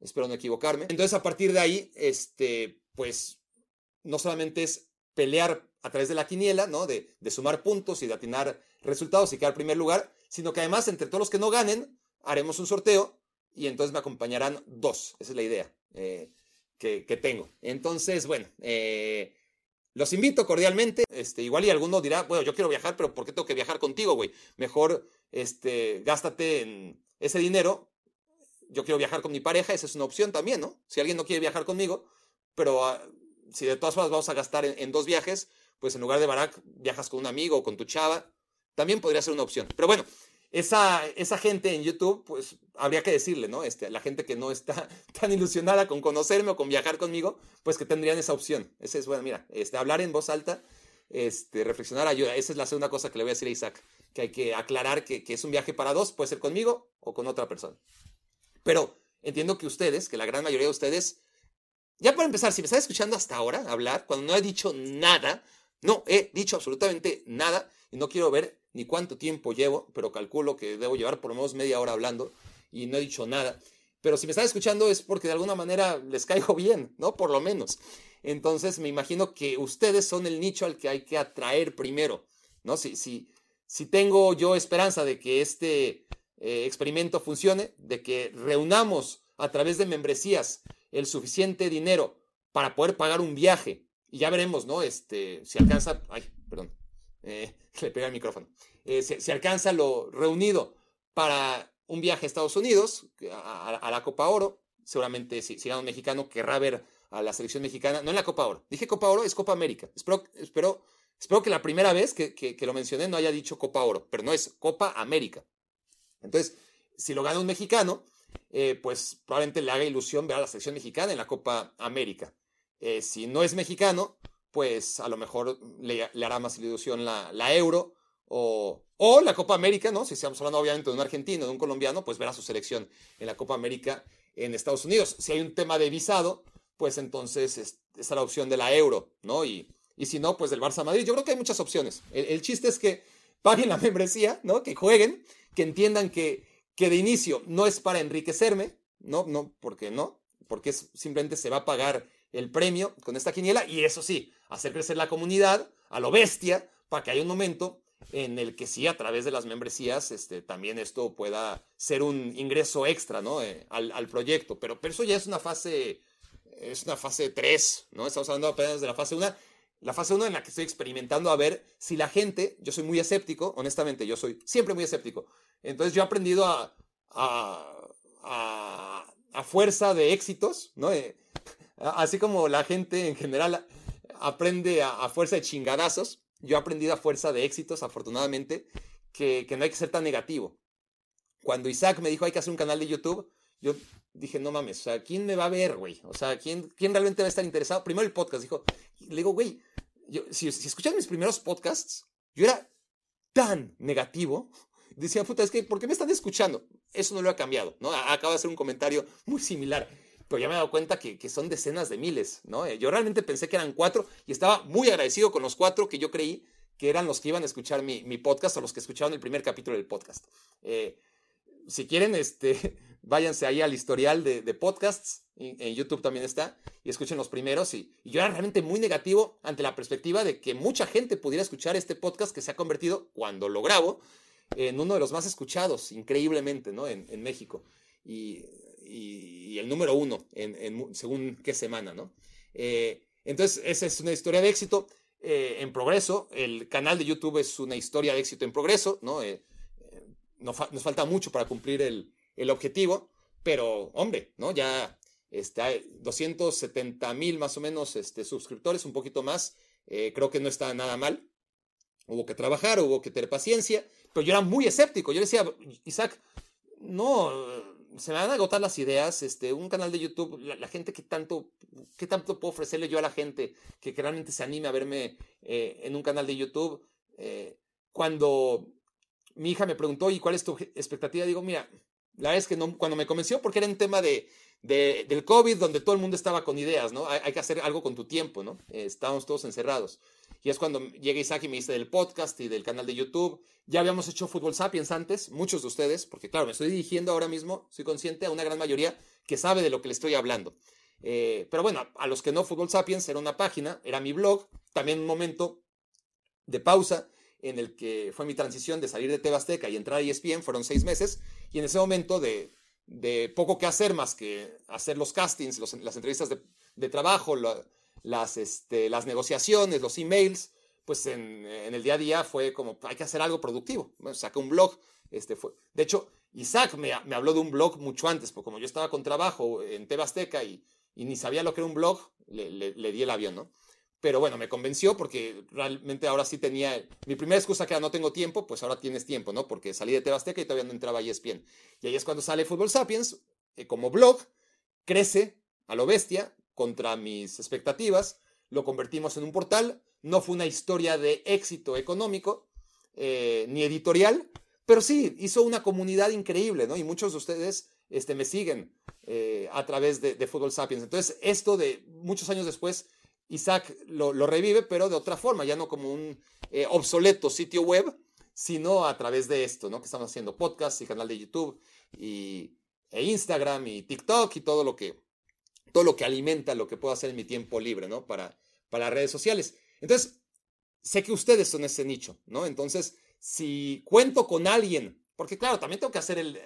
[SPEAKER 1] espero no equivocarme. Entonces a partir de ahí, este, pues no solamente es pelear a través de la quiniela, ¿no? De, de sumar puntos y de atinar resultados y quedar primer lugar, sino que además entre todos los que no ganen, haremos un sorteo y entonces me acompañarán dos. Esa es la idea eh, que, tengo. Entonces, bueno, eh, los invito cordialmente. Este, igual y alguno dirá, bueno, yo quiero viajar, pero ¿por qué tengo que viajar contigo, güey? Mejor este, gástate en ese dinero. Yo quiero viajar con mi pareja, esa es una opción también, ¿no? Si alguien no quiere viajar conmigo, pero ah, si de todas formas vamos a gastar en, en, dos viajes, pues en lugar de Barack viajas con un amigo o con tu chava, también podría ser una opción. Pero bueno, esa, esa gente en YouTube, pues habría que decirle, ¿no? Este, la gente que no está *laughs* tan ilusionada con conocerme o con viajar conmigo, pues que tendrían esa opción. Esa es, bueno, mira, este, hablar en voz alta, este, reflexionar ayuda. Esa es la segunda cosa que le voy a decir a Isaac, que hay que aclarar que, que es un viaje para dos, puede ser conmigo o con otra persona. Pero entiendo que ustedes, que la gran mayoría de ustedes, ya para empezar, si me están escuchando hasta ahora hablar, cuando no he dicho nada, no he dicho absolutamente nada y no quiero ver ni cuánto tiempo llevo, pero calculo que debo llevar por lo menos media hora hablando y no he dicho nada. Pero si me están escuchando es porque de alguna manera les caigo *laughs* bien, ¿no? Por lo menos. Entonces me imagino que ustedes son el nicho al que hay que atraer primero, ¿no? Si, si, si tengo yo esperanza de que este eh, experimento funcione, de que reunamos a través de membresías el suficiente dinero para poder pagar un viaje, y ya veremos, ¿no? Este, si alcanza, ay, perdón, eh, *laughs* le pega el micrófono, eh, se, alcanza lo reunido para un viaje a Estados Unidos, a, la Copa Oro, seguramente si, si gana un mexicano querrá ver a la selección mexicana, no en la Copa Oro, dije Copa Oro, es Copa América, espero, espero, espero que la primera vez que, que, lo mencioné no haya dicho Copa Oro, pero no es Copa América. Entonces, si lo gana un mexicano, eh, pues probablemente le haga ilusión ver a la selección mexicana en la Copa América. Si no es mexicano, pues a lo mejor le, hará más ilusión la, la Euro o, o, la Copa América, ¿no? Si estamos hablando obviamente de un argentino, de un colombiano, pues verá su selección en la Copa América en Estados Unidos. Si hay un tema de visado, pues entonces es, está la opción de la Euro, ¿no? Y, y si no, pues del Barça Madrid. Yo creo que hay muchas opciones. El, chiste es que paguen la membresía, ¿no? Que jueguen, que entiendan que, que de inicio no es para enriquecerme, ¿no? No, porque no, porque simplemente se va a pagar el premio con esta quiniela y eso sí, hacer crecer la comunidad a lo bestia para que haya un momento en el que sí, a través de las membresías, este, también esto pueda ser un ingreso extra, ¿no? Eh, al, proyecto. Pero, pero eso ya es una fase, es una fase 3, ¿no? Estamos hablando apenas de la fase 1. La fase 1 en la que estoy experimentando a ver si la gente, yo soy muy escéptico, honestamente, yo soy siempre muy escéptico. Entonces yo he aprendido a, a, a, a fuerza de éxitos, ¿no? Eh, así como la gente en general aprende a, fuerza de chingadazos. Yo he aprendido a fuerza de éxitos, afortunadamente, que, no hay que ser tan negativo. Cuando Isaac me dijo hay que hacer un canal de YouTube, yo dije, no mames, o sea, ¿quién me va a ver, güey? O sea, ¿quién, ¿quién realmente va a estar interesado? Primero el podcast, dijo, le digo, güey, si, si escuchas mis primeros podcasts, yo era tan negativo. Decía, puta, es que, ¿por qué me están escuchando? Eso no lo ha cambiado, ¿no? Acaba de hacer un comentario muy similar pero ya me he dado cuenta que, son decenas de miles, ¿no? Eh, yo realmente pensé que eran cuatro y estaba muy agradecido con los cuatro que yo creí que eran los que iban a escuchar mi, podcast o los que escucharon el primer capítulo del podcast. Eh, si quieren, este, *laughs* váyanse ahí al historial de, podcasts, en, YouTube también está, y escuchen los primeros. Y, yo era realmente muy negativo ante la perspectiva de que mucha gente pudiera escuchar este podcast que se ha convertido, cuando lo grabo, en uno de los más escuchados, increíblemente, ¿no? En, en México. Y y, el número uno en, según qué semana, ¿no? Eh, entonces, esa es una historia de éxito eh, en progreso. El canal de YouTube es una historia de éxito en progreso, ¿no? Eh, nos, falta mucho para cumplir el, el, objetivo, pero, hombre, ¿no? Ya está 270 mil más o menos este, suscriptores, un poquito más. creo que no está nada mal. Hubo que trabajar, hubo que tener paciencia, pero yo era muy escéptico. Yo decía, Isaac, no, se me van a agotar las ideas, este, un canal de YouTube, la, gente que tanto, ¿qué tanto puedo ofrecerle yo a la gente que, realmente se anime a verme eh, en un canal de YouTube? Eh, cuando mi hija me preguntó, ¿y cuál es tu expectativa? Digo, mira, la verdad es que no, cuando me convenció, porque era un tema de, del COVID, donde todo el mundo estaba con ideas, ¿no? Hay, que hacer algo con tu tiempo, ¿no? estábamos todos encerrados. Y es cuando llega Isaac y me dice del podcast y del canal de YouTube. Ya habíamos hecho Fútbol Sapiens antes, muchos de ustedes, porque claro, me estoy dirigiendo ahora mismo, soy consciente a una gran mayoría que sabe de lo que le estoy hablando. Eh, pero bueno, a los que no, Fútbol Sapiens era una página, era mi blog, también un momento de pausa en el que fue mi transición de salir de Tebasteca y entrar a ESPN, fueron seis meses, y en ese momento de, poco que hacer más que hacer los castings, las entrevistas de, de trabajo, las, este, las negociaciones, los emails, pues en, el día a día fue como, hay que hacer algo productivo. Bueno, saqué un blog. Este fue. De hecho, Isaac me, habló de un blog mucho antes, porque como yo estaba con trabajo en Tebasteca y, y ni sabía lo que era un blog, le, di el avión, ¿no? Pero bueno, me convenció porque realmente ahora sí tenía. Mi primera excusa que era no tengo tiempo, pues ahora tienes tiempo, ¿no? Porque salí de Tebasteca y todavía no entraba ESPN. Y ahí es cuando sale Fútbol Sapiens, eh, como blog, crece a lo bestia, contra mis expectativas, lo convertimos en un portal, no fue una historia de éxito económico eh, ni editorial, pero sí hizo una comunidad increíble, ¿no? Y muchos de ustedes este, me siguen eh, a través de, de Fútbol Sapiens. Entonces, esto de muchos años después, Isaac lo, revive, pero de otra forma, ya no como un eh, obsoleto sitio web, sino a través de esto, ¿no? Que estamos haciendo podcast y canal de YouTube y, e Instagram y TikTok y todo lo que, todo lo que alimenta lo que puedo hacer en mi tiempo libre, ¿no? Para, para redes sociales. Entonces, sé que ustedes son ese nicho, ¿no? Entonces, si cuento con alguien, porque claro, también tengo que hacer el,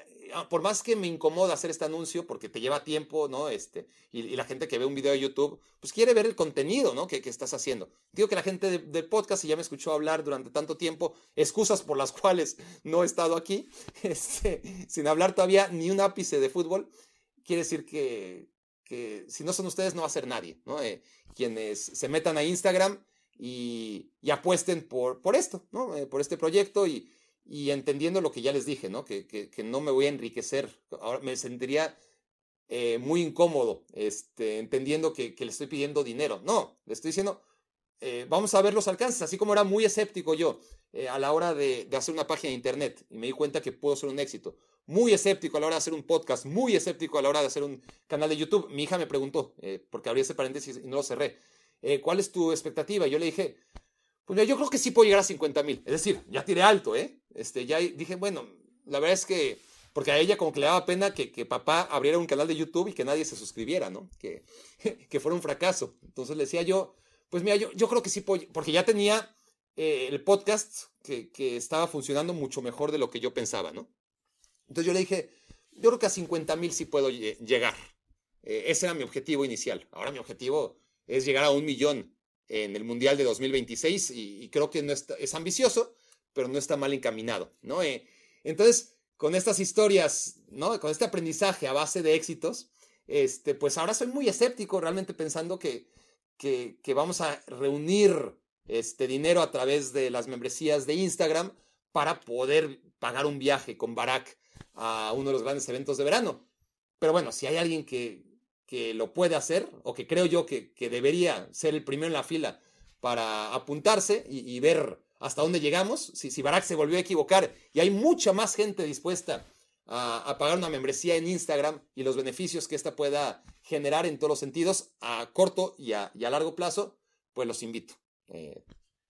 [SPEAKER 1] por más que me incomoda hacer este anuncio, porque te lleva tiempo, ¿no? Este, y, la gente que ve un video de YouTube, pues quiere ver el contenido, ¿no? Que, estás haciendo. Digo que la gente del podcast, y ya me escuchó hablar durante tanto tiempo, excusas por las *laughs* cuales no he estado aquí, *laughs* este, sin hablar todavía ni un ápice de fútbol, quiere decir que, que si no son ustedes no va a ser nadie, ¿no? Eh, quienes se metan a Instagram y, apuesten por, por esto, ¿no? Eh, por este proyecto y, entendiendo lo que ya les dije, ¿no? Que, que, no me voy a enriquecer, ahora me sentiría eh, muy incómodo, este, entendiendo que, le estoy pidiendo dinero. No, le estoy diciendo, vamos a ver los alcances, así como era muy escéptico yo a la hora de, de hacer una página de internet y me di cuenta que puedo ser un éxito muy escéptico a la hora de hacer un podcast, muy escéptico a la hora de hacer un canal de YouTube. Mi hija me preguntó, eh, porque abrí ese paréntesis y no lo cerré, eh, ¿cuál es tu expectativa? Y yo le dije, pues yo creo que sí puedo llegar a 50 mil. Es decir, ya tiré alto, ¿eh? Este, ya dije, bueno, la verdad es que, porque a ella como que le daba pena que, que papá abriera un canal de YouTube y que nadie se suscribiera, ¿no? Que, *laughs* que fuera un fracaso. Entonces le decía yo, pues mira, yo, yo creo que sí puedo, porque ya tenía eh, el podcast que, que estaba funcionando mucho mejor de lo que yo pensaba, ¿no? Entonces yo le dije, yo creo que a 50 mil sí puedo llegar. Eh, ese era mi objetivo inicial. Ahora mi objetivo es llegar a un millón en el Mundial de 2026 y, creo que no es ambicioso, pero no está mal encaminado, ¿no? Eh, entonces, con estas historias, ¿no? Con este aprendizaje a base de éxitos, este, pues ahora soy muy escéptico realmente pensando que, que, que vamos a reunir este dinero a través de las membresías de Instagram para poder pagar un viaje con Barack a uno de los grandes eventos de verano. Pero bueno, si hay alguien que, que lo puede hacer, o que creo yo que, que, debería ser el primero en la fila para apuntarse y, ver hasta dónde llegamos, si, si, Barack se volvió a equivocar y hay mucha más gente dispuesta a, pagar una membresía en Instagram y los beneficios que ésta pueda generar en todos los sentidos a corto y a, y a largo plazo, pues los invito. Eh,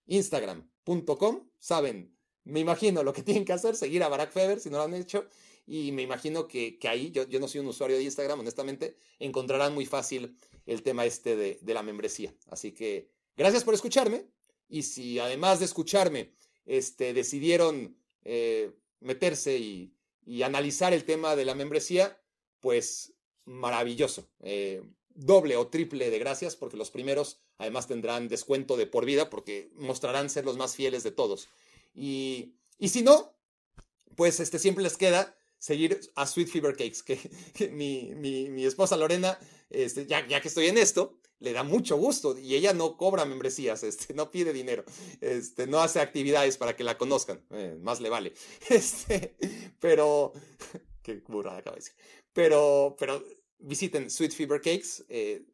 [SPEAKER 1] Instagram.com, saben, me imagino lo que tienen que hacer, seguir a Barack Feber si no lo han hecho y me imagino que, ahí, yo, yo, no soy un usuario de Instagram, honestamente, encontrarán muy fácil el tema este de, la membresía. Así que gracias por escucharme. Y si además de escucharme, este, decidieron eh, meterse y, analizar el tema de la membresía, pues maravilloso. Eh, doble o triple de gracias, porque los primeros además tendrán descuento de por vida, porque mostrarán ser los más fieles de todos. Y, y si no, pues este, siempre les queda seguir a Sweet Fever Cakes, que, mi, mi, mi, esposa Lorena, este, ya, ya, que estoy en esto, le da mucho gusto y ella no cobra membresías, *laughs* este, no pide dinero, este, no hace actividades para que la conozcan, eh, más le vale. *laughs* Este, pero *laughs* qué burrada acabo de decir. Pero, pero visiten Sweet Fever Cakes. Eh,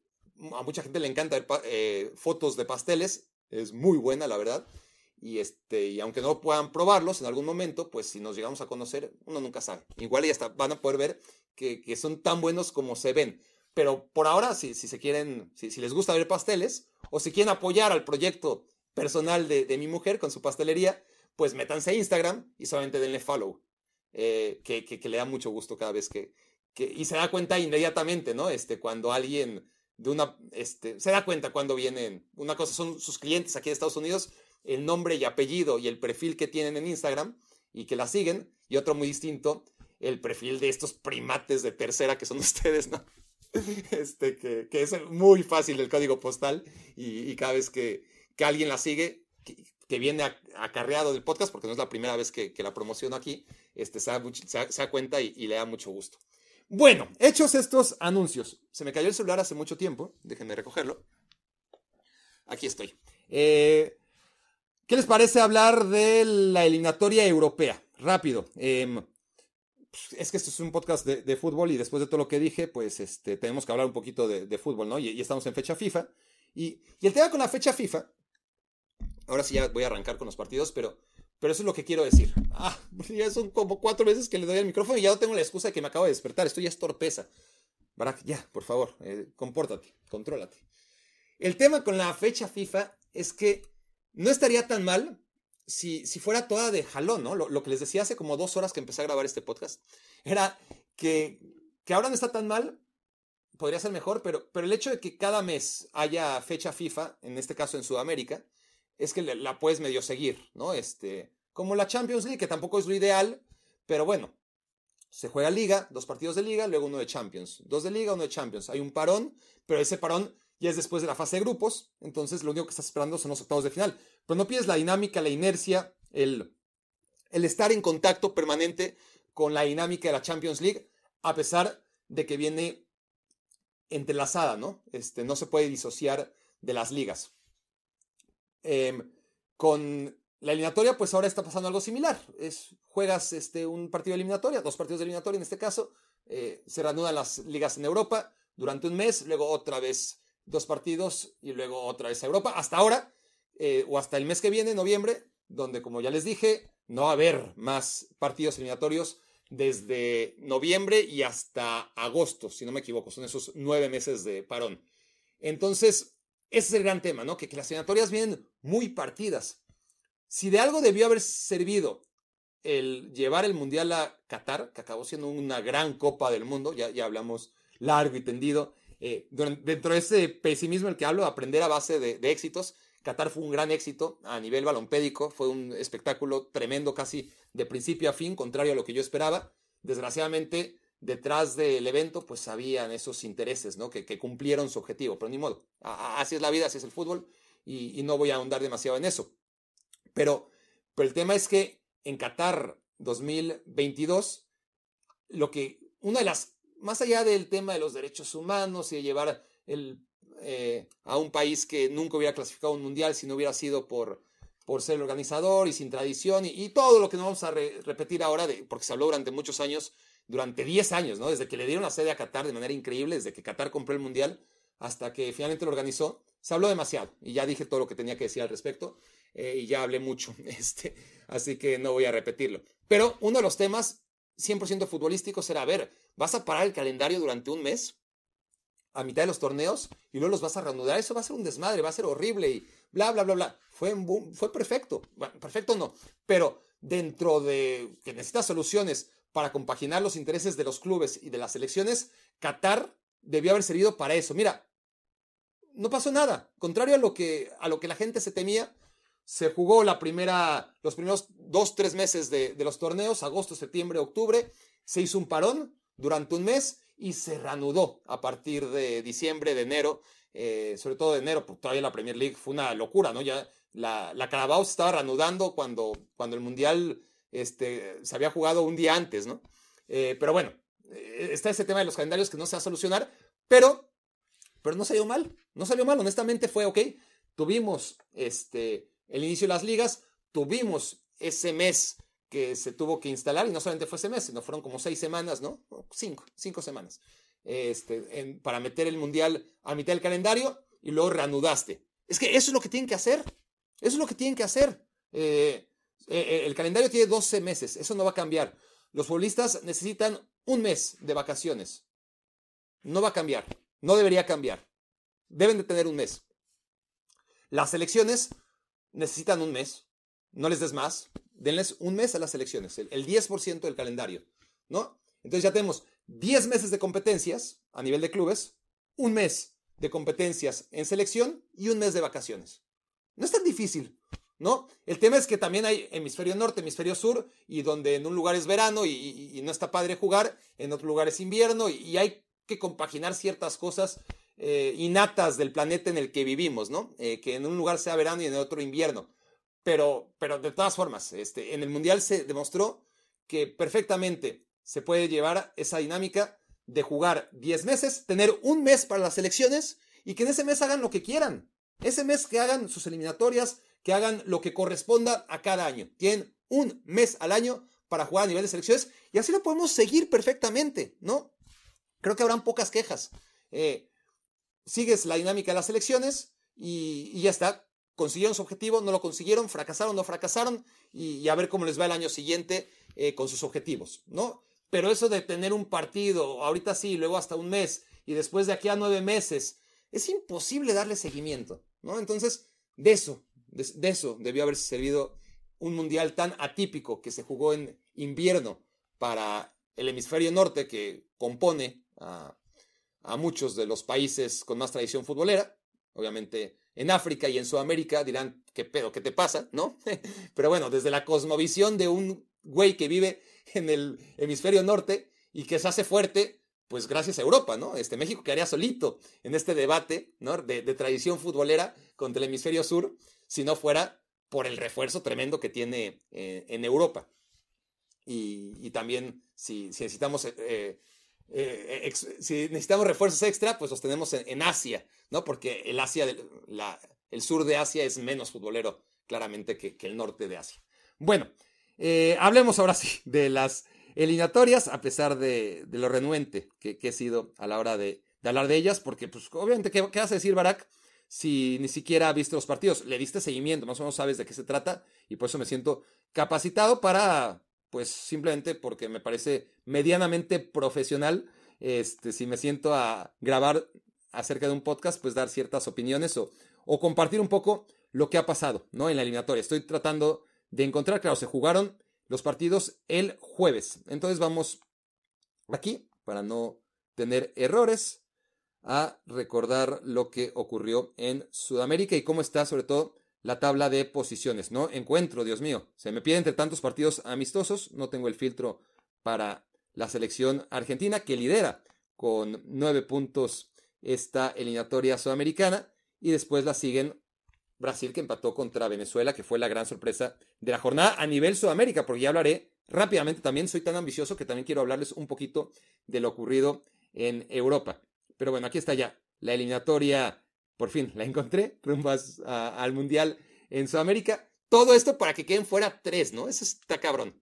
[SPEAKER 1] a mucha gente le encanta ver eh, fotos de pasteles. Es muy buena, la verdad. Y, este, y aunque no puedan probarlos en algún momento, pues si nos llegamos a conocer, uno nunca sabe. Igual ya hasta van a poder ver que, que son tan buenos como se ven. Pero por ahora, si, si se quieren, si, si, les gusta ver pasteles, o si quieren apoyar al proyecto personal de, de mi mujer con su pastelería, pues métanse a Instagram y solamente denle follow. Eh, que, que, que, le da mucho gusto cada vez que, que, y se da cuenta inmediatamente, ¿no? Este, cuando alguien de una, este, se da cuenta cuando vienen, una cosa son sus clientes aquí de Estados Unidos, el nombre y apellido y el perfil que tienen en Instagram y que la siguen, y otro muy distinto, el perfil de estos primates de tercera que son *laughs* ustedes, ¿no? Este, que, que es muy fácil el código postal y, cada vez que, que, alguien la sigue, que, viene acarreado del podcast, porque no es la primera vez que, la promociono aquí, este, se, da, se, se da cuenta y, y, le da mucho gusto. Bueno, hechos estos anuncios. Se me cayó el celular hace mucho tiempo, déjenme recogerlo. Aquí estoy. Eh, ¿Qué les parece hablar de la eliminatoria europea? Rápido. Eh, es que esto es un podcast de, fútbol y después de todo lo que dije, pues este, tenemos que hablar un poquito de, fútbol, ¿no? Y, estamos en fecha FIFA. Y, y, el tema con la fecha FIFA, ahora sí ya voy a arrancar con los partidos, pero, pero eso es lo que quiero decir. Ah, *laughs* ya son como cuatro veces que le doy el micrófono y ya no tengo la excusa de que me acabo de despertar. Esto ya es torpeza. Barak, ya, por favor, eh, compórtate, contrólate. El tema con la fecha FIFA es que no estaría tan mal si, si fuera toda de jalón, ¿no? Lo, que les decía hace como dos horas que empecé a grabar este podcast era que, que ahora no está tan mal, podría ser mejor, pero, pero el hecho de que cada mes haya fecha FIFA, en este caso en Sudamérica, es que la puedes medio seguir, ¿no? Este, como la Champions League, que tampoco es lo ideal, pero bueno, se juega liga, dos partidos de liga, luego uno de Champions, dos de liga, uno de Champions. Hay un parón, pero ese parón ya es después de la fase de grupos, entonces lo único que estás esperando son los octavos de final. Pero no pierdes la dinámica, la inercia, el, el estar en contacto permanente con la dinámica de la Champions League, a pesar de que viene entrelazada, ¿no? Este, no se puede disociar de las ligas. Eh, con la eliminatoria, pues ahora está pasando algo similar. Es, juegas este, un partido de eliminatoria, dos partidos de eliminatoria en este caso, eh, se reanudan las ligas en Europa durante un mes, luego otra vez dos partidos y luego otra vez a Europa. Hasta ahora, eh, o hasta el mes que viene, noviembre, donde como ya les dije, no va a haber más partidos eliminatorios desde noviembre y hasta agosto, si no me equivoco, son esos nueve meses de parón. Entonces, ese es el gran tema, ¿no? Que, que las eliminatorias vienen muy partidas. Si de algo debió haber servido el llevar el Mundial a Qatar, que acabó siendo una gran Copa del Mundo, ya, ya hablamos largo y tendido, eh, dentro de ese pesimismo el que hablo, aprender a base de, éxitos, Qatar fue un gran éxito a nivel balompédico, fue un espectáculo tremendo casi de principio a fin, contrario a lo que yo esperaba. Desgraciadamente, detrás del evento, pues habían esos intereses, ¿no? Que, cumplieron su objetivo, pero ni modo. Así es la vida, así es el fútbol, y, y, no voy a ahondar demasiado en eso. Pero, pero el tema es que en Qatar 2022, lo que, una de las más allá del tema de los derechos humanos y de llevar el, eh, a un país que nunca hubiera clasificado un mundial si no hubiera sido por, por ser el organizador y sin tradición y, todo lo que no vamos a re repetir ahora, de, porque se habló durante muchos años, durante 10 años, ¿no? Desde que le dieron la sede a Qatar de manera increíble, desde que Qatar compró el mundial hasta que finalmente lo organizó, se habló demasiado y ya dije todo lo que tenía que decir al respecto eh, y ya hablé mucho, *laughs* este, así que no voy a repetirlo. Pero uno de los temas 100% futbolístico será, a ver, vas a parar el calendario durante un mes a mitad de los torneos y luego los vas a reanudar, eso va a ser un desmadre, va a ser horrible y bla, bla, bla, bla. Fue, boom, fue perfecto, perfecto no, pero dentro de que necesitas soluciones para compaginar los intereses de los clubes y de las selecciones, Qatar debió haber servido para eso. Mira, no pasó nada, contrario a lo que, a lo que la gente se temía, se jugó la primera, los primeros dos, tres meses de, de, los torneos, agosto, septiembre, octubre. Se hizo un parón durante un mes y se reanudó a partir de diciembre, de enero, eh, sobre todo de enero, porque todavía la Premier League fue una locura, ¿no? Ya la, la Carabao se estaba reanudando cuando, cuando el Mundial este, se había jugado un día antes, ¿no? Eh, pero bueno, eh, está ese tema de los calendarios que no se va a solucionar, pero, pero no salió mal, no salió mal, honestamente fue ok. Tuvimos este, el inicio de las ligas, tuvimos ese mes que se tuvo que instalar y no solamente fue ese mes, sino fueron como seis semanas, ¿no? Cinco, cinco semanas, este, para meter el mundial a mitad del calendario y luego reanudaste. Es que eso es lo que tienen que hacer, eso es lo que tienen que hacer. Eh, eh, el calendario tiene 12 meses, eso no va a cambiar. Los futbolistas necesitan un mes de vacaciones. No va a cambiar, no debería cambiar. Deben de tener un mes. Las selecciones necesitan un mes, no les des más, denles un mes a las elecciones, el, 10% del calendario, ¿no? Entonces ya tenemos 10 meses de competencias a nivel de clubes, un mes de competencias en selección y un mes de vacaciones. No es tan difícil, ¿no? El tema es que también hay hemisferio norte, hemisferio sur, y donde en un lugar es verano y, no está padre jugar, en otro lugar es invierno, y, hay que compaginar ciertas cosas eh, innatas del planeta en el que vivimos, ¿no? Eh, que en un lugar sea verano y en otro invierno. Pero, pero de todas formas, este, en el Mundial se demostró que perfectamente se puede llevar esa dinámica de jugar 10 meses, tener un mes para las elecciones y que en ese mes hagan lo que quieran. Ese mes que hagan sus eliminatorias, que hagan lo que corresponda a cada año. Tienen un mes al año para jugar a nivel de selecciones y así lo podemos seguir perfectamente, ¿no? Creo que habrán pocas quejas. Eh, sigues la dinámica de las elecciones y, ya está consiguieron su objetivo, no lo consiguieron, fracasaron, no fracasaron, y, a ver cómo les va el año siguiente eh, con sus objetivos, ¿no? Pero eso de tener un partido, ahorita sí, luego hasta un mes, y después de aquí a nueve meses, es imposible darle seguimiento, ¿no? Entonces, de eso, de, eso debió haberse servido un mundial tan atípico que se jugó en invierno para el hemisferio norte que compone a, a muchos de los países con más tradición futbolera, obviamente en África y en Sudamérica dirán, ¿qué pedo? ¿Qué te pasa? ¿No? *laughs* Pero bueno, desde la cosmovisión de un güey que vive en el hemisferio norte y que se hace fuerte, pues gracias a Europa, ¿no? Este México quedaría solito en este debate, ¿no? De, tradición futbolera contra el hemisferio sur, si no fuera por el refuerzo tremendo que tiene eh, en Europa. Y, también si, necesitamos eh, eh, si necesitamos refuerzos extra, pues los tenemos en, Asia, ¿no? Porque el Asia, el sur de Asia es menos futbolero, claramente, que, el norte de Asia. Bueno, eh, hablemos ahora sí de las eliminatorias, a pesar de, lo renuente que, he sido a la hora de, hablar de ellas, porque, pues, obviamente, ¿qué, ¿qué, vas a decir, Barack? Si ni siquiera viste los partidos, le diste seguimiento, más o menos sabes de qué se trata, y por eso me siento capacitado para pues simplemente porque me parece medianamente profesional, este, si me siento a grabar acerca de un podcast, pues dar ciertas opiniones o, compartir un poco lo que ha pasado, ¿no? En la eliminatoria. Estoy tratando de encontrar, claro, se jugaron los partidos el jueves. Entonces vamos aquí, para no tener errores, a recordar lo que ocurrió en Sudamérica y cómo está sobre todo la tabla de posiciones, ¿no? Encuentro, Dios mío. Se me pide entre tantos partidos amistosos, no tengo el filtro para la selección argentina, que lidera con nueve puntos esta eliminatoria sudamericana, y después la siguen Brasil, que empató contra Venezuela, que fue la gran sorpresa de la jornada a nivel Sudamérica, porque ya hablaré rápidamente también, soy tan ambicioso que también quiero hablarles un poquito de lo ocurrido en Europa. Pero bueno, aquí está ya la eliminatoria por fin la encontré, rumbo al Mundial en Sudamérica. Todo esto para que queden fuera tres, ¿no? Eso está cabrón.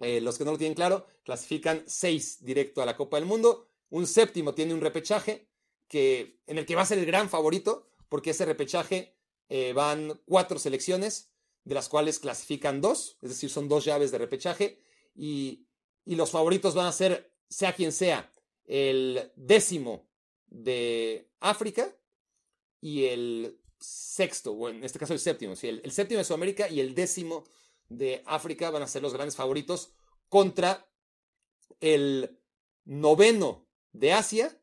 [SPEAKER 1] Eh, los que no lo tienen claro, clasifican seis directo a la Copa del Mundo. Un séptimo tiene un repechaje que, en el que va a ser el gran favorito, porque ese repechaje eh, van cuatro selecciones, de las cuales clasifican dos, es decir, son dos llaves de repechaje, y, y los favoritos van a ser, sea quien sea, el décimo de África, y el sexto, o en este caso el séptimo, ¿sí? el, séptimo de Sudamérica y el décimo de África van a ser los grandes favoritos contra el noveno de Asia,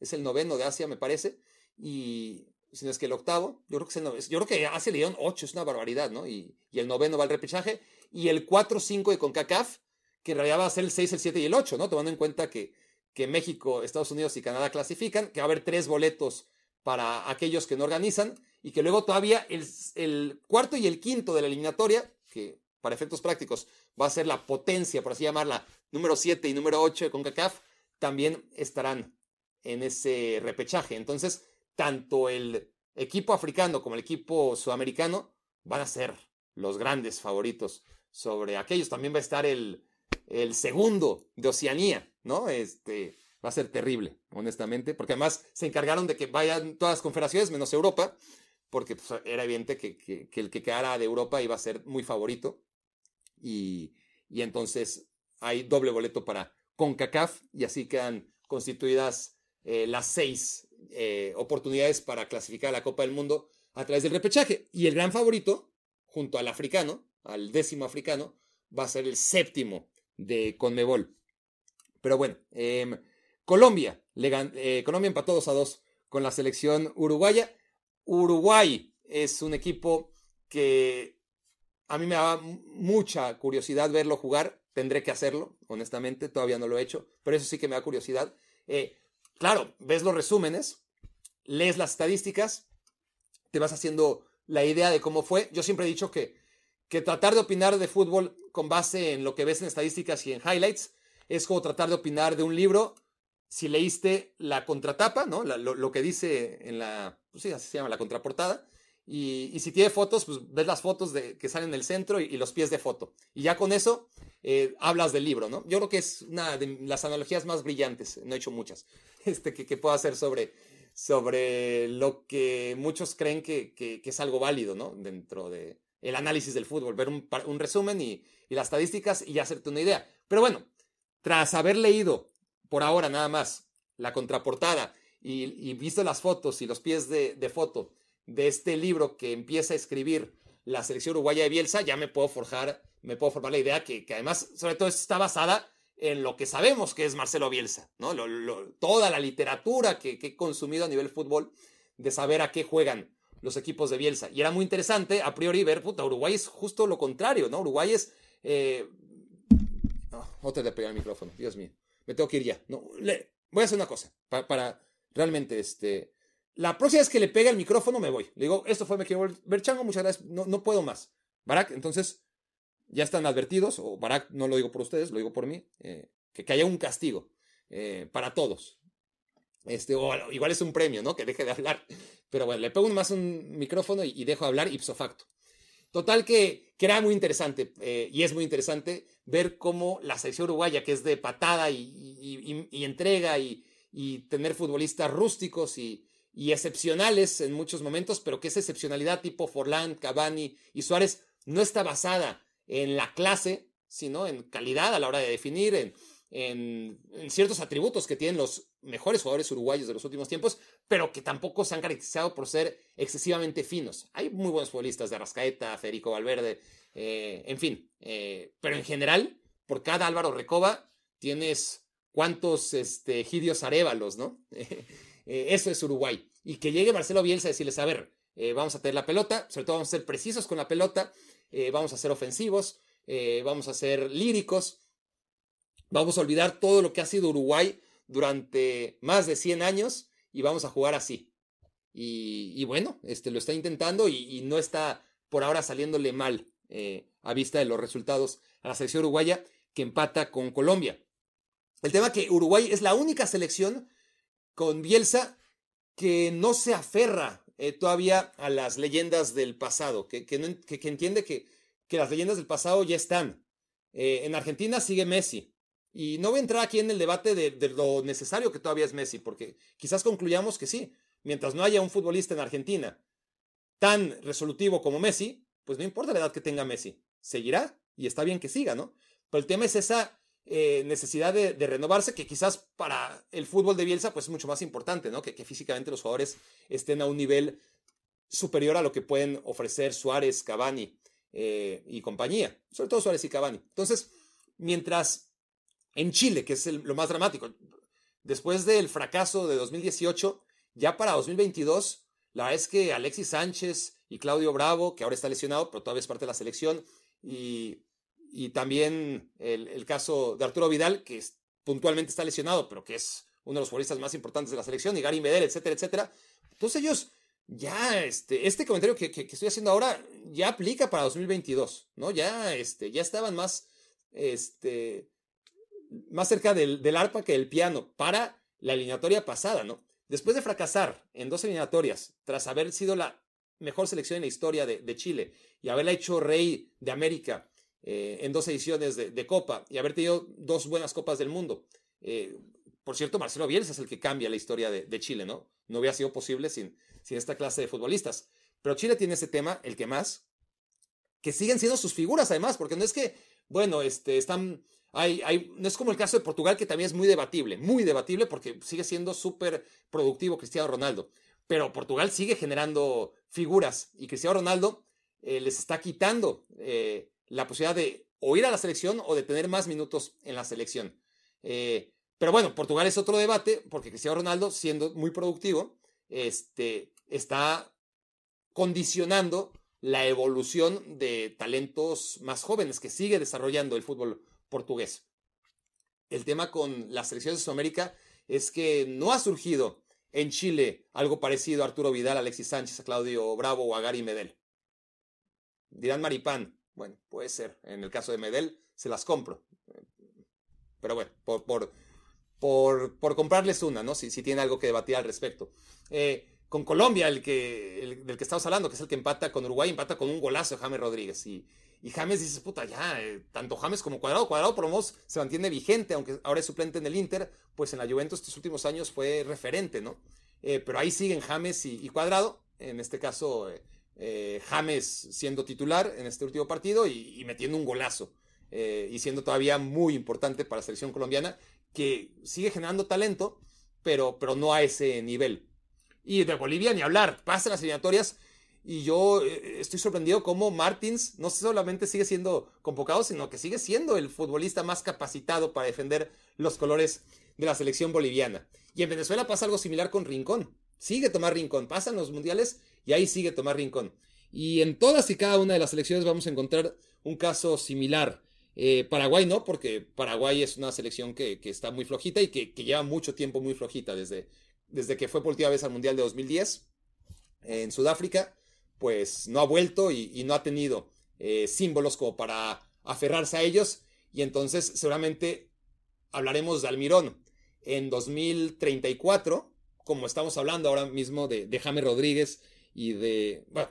[SPEAKER 1] es el noveno de Asia me parece, y si no es que el octavo, yo creo que, es el yo creo que le dieron ocho, es una barbaridad, ¿no? Y, y el noveno va al repechaje, y el 4-5 de CONCACAF, que en realidad va a ser el 6, el 7 y el 8, ¿no? Tomando en cuenta que, que México, Estados Unidos y Canadá clasifican, que va a haber tres boletos para aquellos que no organizan y que luego todavía el, cuarto y el quinto de la eliminatoria, que para efectos prácticos va a ser la potencia, por así llamarla, número 7 y número 8 de CONCACAF, también estarán en ese repechaje. Entonces, tanto el equipo africano como el equipo sudamericano van a ser los grandes favoritos sobre aquellos. También va a estar el, el segundo de Oceanía, ¿no? Este, va a ser terrible, honestamente, porque además se encargaron de que vayan todas las confederaciones menos Europa, porque pues, era evidente que, que, el que quedara de Europa iba a ser muy favorito. Y, y entonces hay doble boleto para CONCACAF y así quedan constituidas eh, las seis eh, oportunidades para clasificar a la Copa del Mundo a través del repechaje. Y el gran favorito, junto al africano, al décimo africano, va a ser el séptimo de Conmebol. Pero bueno, em, Colombia, eh, Colombia empató 2 a 2 con la selección uruguaya. Uruguay es un equipo que a mí me da mucha curiosidad verlo jugar. Tendré que hacerlo, honestamente, todavía no lo he hecho, pero eso sí que me da curiosidad. Eh, claro, ves los resúmenes, lees las estadísticas, te vas haciendo la idea de cómo fue. Yo siempre he dicho que, que tratar de opinar de fútbol con base en lo que ves en estadísticas y en highlights es como tratar de opinar de un libro si leíste la contratapa, ¿no? lo, que dice en la, pues sí, así se llama, la contraportada. Y, si tiene fotos, pues ves las fotos de, que salen en el centro y, los pies de foto. Y ya con eso eh, hablas del libro, ¿no? Yo creo que es una de las analogías más brillantes, no he hecho muchas, *laughs* este, que, que puedo hacer sobre, sobre lo que muchos creen que, que, es algo válido, ¿no? Dentro de el análisis del fútbol, ver un, un resumen y, y, las estadísticas y hacerte una idea. Pero bueno, tras haber leído por ahora nada más, la contraportada y, visto las fotos y los pies de, foto de este libro que empieza a escribir la selección uruguaya de Bielsa, ya me puedo forjar, me puedo formar la idea que, además, sobre todo, está basada en lo que sabemos que es Marcelo Bielsa, ¿no? toda la literatura que, he consumido a nivel fútbol de saber a qué juegan los equipos de Bielsa. Y era muy interesante, a priori, ver, puta, Uruguay es justo lo contrario, ¿no? Uruguay es... Eh... otra de pegar el micrófono, Dios mío me tengo que ir ya. No, le, voy a hacer una cosa para, realmente, este, la próxima vez que le pegue el micrófono me voy. Le digo, esto fue Me Quiero Ver Chango, muchas gracias, no, puedo más. Barak, entonces, ya están advertidos, o Barak, no lo digo por ustedes, lo digo por mí, eh, que, haya un castigo eh, para todos. Este, o igual es un premio, ¿no? Que deje de hablar. Pero bueno, le pego más un micrófono y, dejo de hablar ipso facto. Total que, que era muy interesante, eh, y es muy interesante, ver cómo la selección uruguaya, que es de patada y, entrega y, tener futbolistas rústicos y, excepcionales en muchos momentos, pero que esa excepcionalidad tipo Forlán, Cavani y Suárez no está basada en la clase, sino en calidad a la hora de definir, en, en, ciertos atributos que tienen los mejores jugadores uruguayos de los últimos tiempos, pero que tampoco se han caracterizado por ser excesivamente finos. Hay muy buenos futbolistas de Arrascaeta, Federico Valverde, eh, en fin, eh, pero en general, por cada Álvaro Recoba tienes cuántos este, Gidios Arévalos, ¿no? *laughs* Eh, eso es Uruguay. Y que llegue Marcelo Bielsa a decirles, a ver, vamos a tener la pelota, sobre todo vamos a ser precisos con la pelota, vamos a ser ofensivos, vamos a ser líricos, vamos a olvidar todo lo que ha sido Uruguay durante más de 100 años y vamos a jugar así. Y, bueno, este, lo está intentando y no está por ahora saliéndole mal. Eh, a vista de los resultados a la selección uruguaya que empata con Colombia. El tema que Uruguay es la única selección con Bielsa que no se aferra eh, todavía a las leyendas del pasado, que, entiende que, las leyendas del pasado ya están. Eh, en Argentina sigue Messi. Y no voy a entrar aquí en el debate de, de, lo necesario que todavía es Messi, porque quizás concluyamos que sí, mientras no haya un futbolista en Argentina tan resolutivo como Messi, pues no importa la edad que tenga Messi, seguirá y está bien que siga, ¿no? Pero el tema es esa eh, necesidad de, renovarse que quizás para el fútbol de Bielsa pues es mucho más importante, ¿no? Que, físicamente los jugadores estén a un nivel superior a lo que pueden ofrecer Suárez, Cavani eh, y compañía, sobre todo Suárez y Cavani. Entonces, mientras en Chile, que es lo más dramático, después del fracaso de 2018, ya para 2022, la verdad es que Alexis Sánchez, y Claudio Bravo, que ahora está lesionado, pero todavía es parte de la selección, y, también el, caso de Arturo Vidal, que puntualmente está lesionado, pero que es uno de los futbolistas más importantes de la selección, y Gary Medel, etcétera, etcétera. Entonces ellos, ya, este, este comentario que, estoy haciendo ahora ya aplica para 2022, ¿no? Ya, este, ya estaban más, este, más cerca del, del arpa que del piano para la eliminatoria pasada, ¿no? Después de fracasar en dos eliminatorias, tras haber sido la mejor selección en la historia de, Chile y haberla hecho rey de América eh, en dos ediciones de, Copa y haber tenido dos buenas Copas del Mundo. Eh, por cierto, Marcelo Bielsa es el que cambia la historia de, Chile, ¿no? No hubiera sido posible sin, sin esta clase de futbolistas. Pero Chile tiene ese tema, el que más, que siguen siendo sus figuras además, porque no es que, bueno, este, están, hay, hay, no es como el caso de Portugal, que también es muy debatible, muy debatible porque sigue siendo súper productivo Cristiano Ronaldo. Pero Portugal sigue generando figuras y Cristiano Ronaldo eh, les está quitando eh, la posibilidad de o ir a la selección o de tener más minutos en la selección. Eh, pero bueno, Portugal es otro debate porque Cristiano Ronaldo, siendo muy productivo, este, está condicionando la evolución de talentos más jóvenes que sigue desarrollando el fútbol portugués. El tema con la selección de Sudamérica es que no ha surgido en Chile algo parecido a Arturo Vidal, Alexis Sánchez, a Claudio Bravo o a Gary Medel. Dirán Maripán, bueno, puede ser. En el caso de Medel, se las compro. Pero bueno, por, por, por, por comprarles una, ¿no? Si, si, tiene algo que debatir al respecto. Eh, con Colombia, el que, del que estamos hablando, que es el que empata con Uruguay, empata con un golazo de James Rodríguez. Y, y James dice, puta, ya, eh, tanto James como Cuadrado, Cuadrado por se mantiene vigente, aunque ahora es suplente en el Inter, pues en la Juventus estos últimos años fue referente, ¿no? Eh, pero ahí siguen James y, Cuadrado, en este caso James siendo titular en este último partido y, metiendo un golazo, y siendo todavía muy importante para la selección colombiana, que sigue generando talento, pero, pero no a ese nivel. Y de Bolivia ni hablar, pasan las eliminatorias y yo eh, estoy sorprendido cómo Martins no solamente sigue siendo convocado, sino que sigue siendo el futbolista más capacitado para defender los colores de la selección boliviana. Y en Venezuela pasa algo similar con Rincón. Sigue Tomás Rincón, pasan los mundiales y ahí sigue Tomás Rincón. Y en todas y cada una de las selecciones vamos a encontrar un caso similar. Eh, Paraguay no, porque Paraguay es una selección que, está muy flojita y que, que, lleva mucho tiempo muy flojita desde desde que fue por última vez al Mundial de 2010 en Sudáfrica, pues no ha vuelto y, no ha tenido eh, símbolos como para aferrarse a ellos. Y entonces seguramente hablaremos de Almirón en 2034, como estamos hablando ahora mismo de, de James Rodríguez y de... Bueno,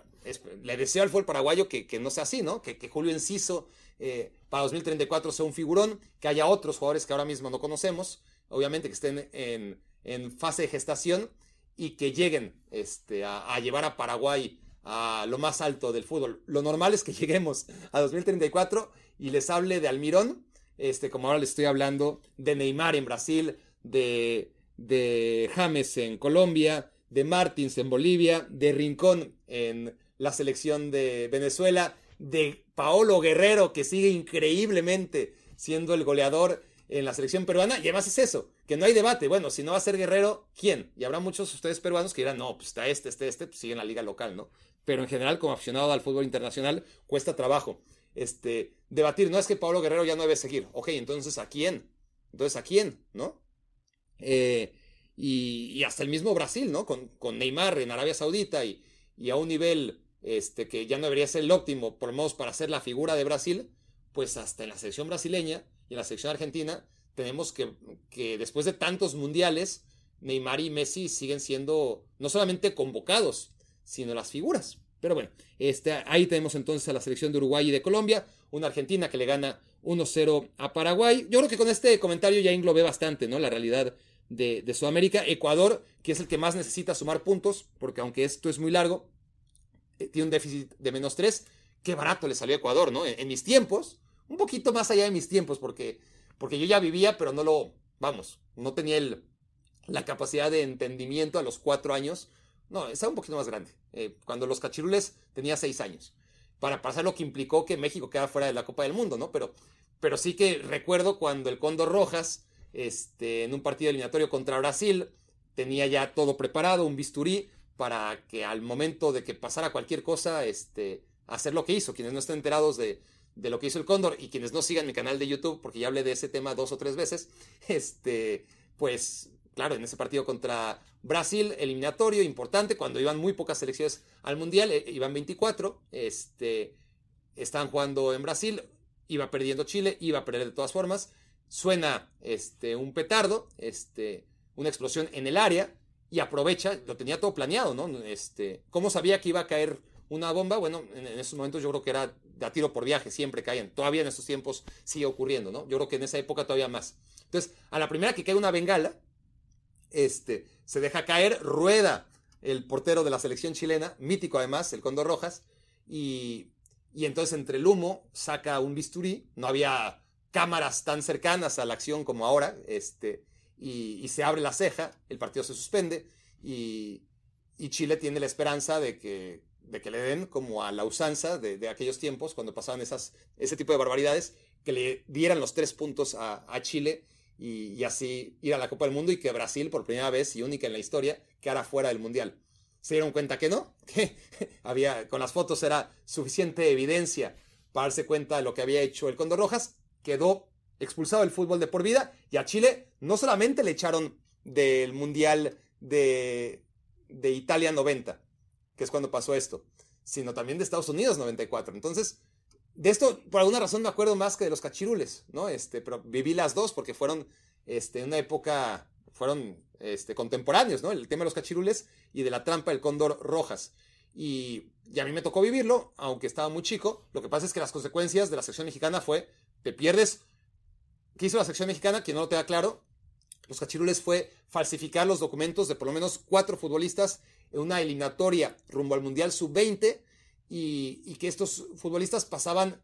[SPEAKER 1] le deseo al fútbol paraguayo que, no sea así, ¿no? Que, Julio Enciso eh, para 2034 sea un figurón, que haya otros jugadores que ahora mismo no conocemos, obviamente que estén en, en fase de gestación y que lleguen este, a, llevar a Paraguay a lo más alto del fútbol. Lo normal es que *laughs* lleguemos a 2034 y les hable de Almirón, este, como ahora les estoy hablando, de Neymar en Brasil, de, de James en Colombia, de Martins en Bolivia, de Rincón en la selección de Venezuela, de Paolo Guerrero, que sigue increíblemente siendo el goleador en la selección peruana, y además es eso, que no hay debate. Bueno, si no va a ser Guerrero, ¿quién? Y habrá muchos de ustedes peruanos que dirán, no, pues está este, este, este, pues sigue en la liga local, ¿no? Pero en general, como aficionado al fútbol internacional, cuesta trabajo este, debatir. No es que Pablo Guerrero ya no debe seguir. Ok, entonces, ¿a quién? Entonces, ¿a quién? ¿No? Eh, y, hasta el mismo Brasil, ¿no? Con, con Neymar en Arabia Saudita y, a un nivel este, que ya no debería ser el óptimo, por lo menos para ser la figura de Brasil, pues hasta en la selección brasileña y en la selección argentina tenemos que, que después de tantos mundiales, Neymar y Messi siguen siendo no solamente convocados, sino las figuras. Pero bueno, este, ahí tenemos entonces a la selección de Uruguay y de Colombia, una Argentina que le gana 1-0 a Paraguay. Yo creo que con este comentario ya englobé bastante, ¿no? La realidad de, Sudamérica. Ecuador, que es el que más necesita sumar puntos, porque aunque esto es muy largo, eh, tiene un déficit de menos 3. Qué barato le salió a Ecuador, ¿no? en mis tiempos, un poquito más allá de mis tiempos, porque porque yo ya vivía, pero no lo, vamos, no tenía el, la capacidad de entendimiento a los cuatro años. No, estaba un poquito más grande. Eh, cuando los cachirules tenía seis años. Para pasar lo que implicó que México quedara fuera de la Copa del Mundo, ¿no? Pero, pero sí que recuerdo cuando el Cóndor Rojas, este, en un partido eliminatorio contra Brasil, tenía ya todo preparado, un bisturí, para que al momento de que pasara cualquier cosa, este, hacer lo que hizo. Quienes no estén enterados de, lo que hizo el Cóndor y quienes no sigan mi canal de YouTube, porque ya hablé de ese tema dos o tres veces, *laughs* este, pues claro, en ese partido contra Brasil, eliminatorio, importante, cuando iban muy pocas selecciones al Mundial, eh, iban 24, este, estaban jugando en Brasil, iba perdiendo Chile, iba a perder de todas formas, suena este, un petardo, este, una explosión en el área, y aprovecha, lo tenía todo planeado, ¿no? Este, ¿Cómo sabía que iba a caer una bomba? Bueno, en, esos momentos yo creo que era a tiro por viaje, siempre caían. Todavía en estos tiempos sigue ocurriendo, ¿no? Yo creo que en esa época todavía más. Entonces, a la primera que cae una bengala, este, se deja caer, rueda el portero de la selección chilena, mítico además, el Condor Rojas, y, y entonces entre el humo saca un bisturí, no había cámaras tan cercanas a la acción como ahora, este, y, se abre la ceja, el partido se suspende, y, y Chile tiene la esperanza de que, de que le den, como a la usanza de, aquellos tiempos, cuando pasaban esas, ese tipo de barbaridades, que le dieran los tres puntos a, a Chile y, así ir a la Copa del Mundo y que Brasil, por primera vez y única en la historia, quedara fuera del Mundial. Se dieron cuenta que no, *laughs* que había, con las fotos era suficiente evidencia para darse cuenta de lo que había hecho el Condor Rojas, quedó expulsado del fútbol de por vida y a Chile no solamente le echaron del Mundial de, de Italia 90, que es cuando pasó esto, sino también de Estados Unidos 94. Entonces, de esto, por alguna razón me acuerdo más que de los cachirules, ¿no? Este, pero viví las dos porque fueron, este, una época, fueron, este, contemporáneos, ¿no? El tema de los cachirules y de la trampa del cóndor rojas. Y, y a mí me tocó vivirlo, aunque estaba muy chico. Lo que pasa es que las consecuencias de la sección mexicana fue, te pierdes. ¿Qué hizo la sección mexicana? Quien no lo tenga claro, los cachirules fue falsificar los documentos de por lo menos cuatro futbolistas en una eliminatoria rumbo al Mundial Sub-20 y, que estos futbolistas pasaban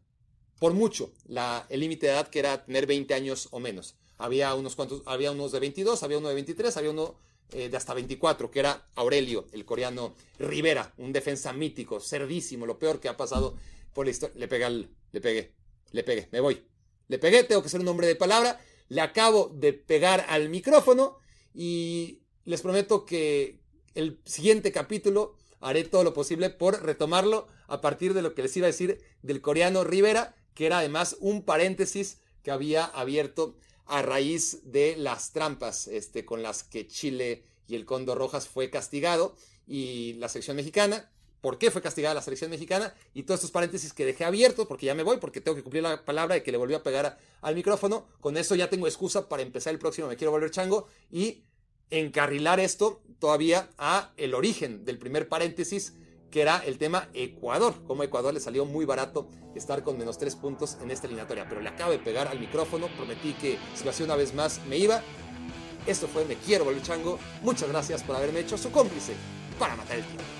[SPEAKER 1] por mucho la, el límite de edad que era tener 20 años o menos. Había unos cuantos, había unos de 22, había uno de 23, había uno eh, de hasta 24, que era Aurelio, el coreano Rivera, un defensa mítico, cerdísimo, lo peor que ha pasado por la historia. Le pegué, al, le pegué, le pegué, me voy. Le pegué, tengo que ser un hombre de palabra. Le acabo de pegar al micrófono y les prometo que el siguiente capítulo haré todo lo posible por retomarlo a partir de lo que les iba a decir del coreano Rivera, que era además un paréntesis que había abierto a raíz de las trampas este, con las que Chile y el Cóndor Rojas fue castigado y la selección mexicana. ¿Por qué fue castigada la selección mexicana? Y todos estos paréntesis que dejé abiertos, porque ya me voy, porque tengo que cumplir la palabra de que le volvió a pegar al micrófono. Con eso ya tengo excusa para empezar el próximo Me Quiero Volver Chango y encarrilar esto todavía a el origen del primer paréntesis, que era el tema Ecuador. Como Ecuador le salió muy barato estar con menos tres puntos en esta eliminatoria. Pero le acabo de pegar al micrófono, prometí que si lo hacía una vez más me iba. Esto fue Me Quiero Volver Chango. Muchas gracias por haberme hecho su cómplice para matar el tiempo.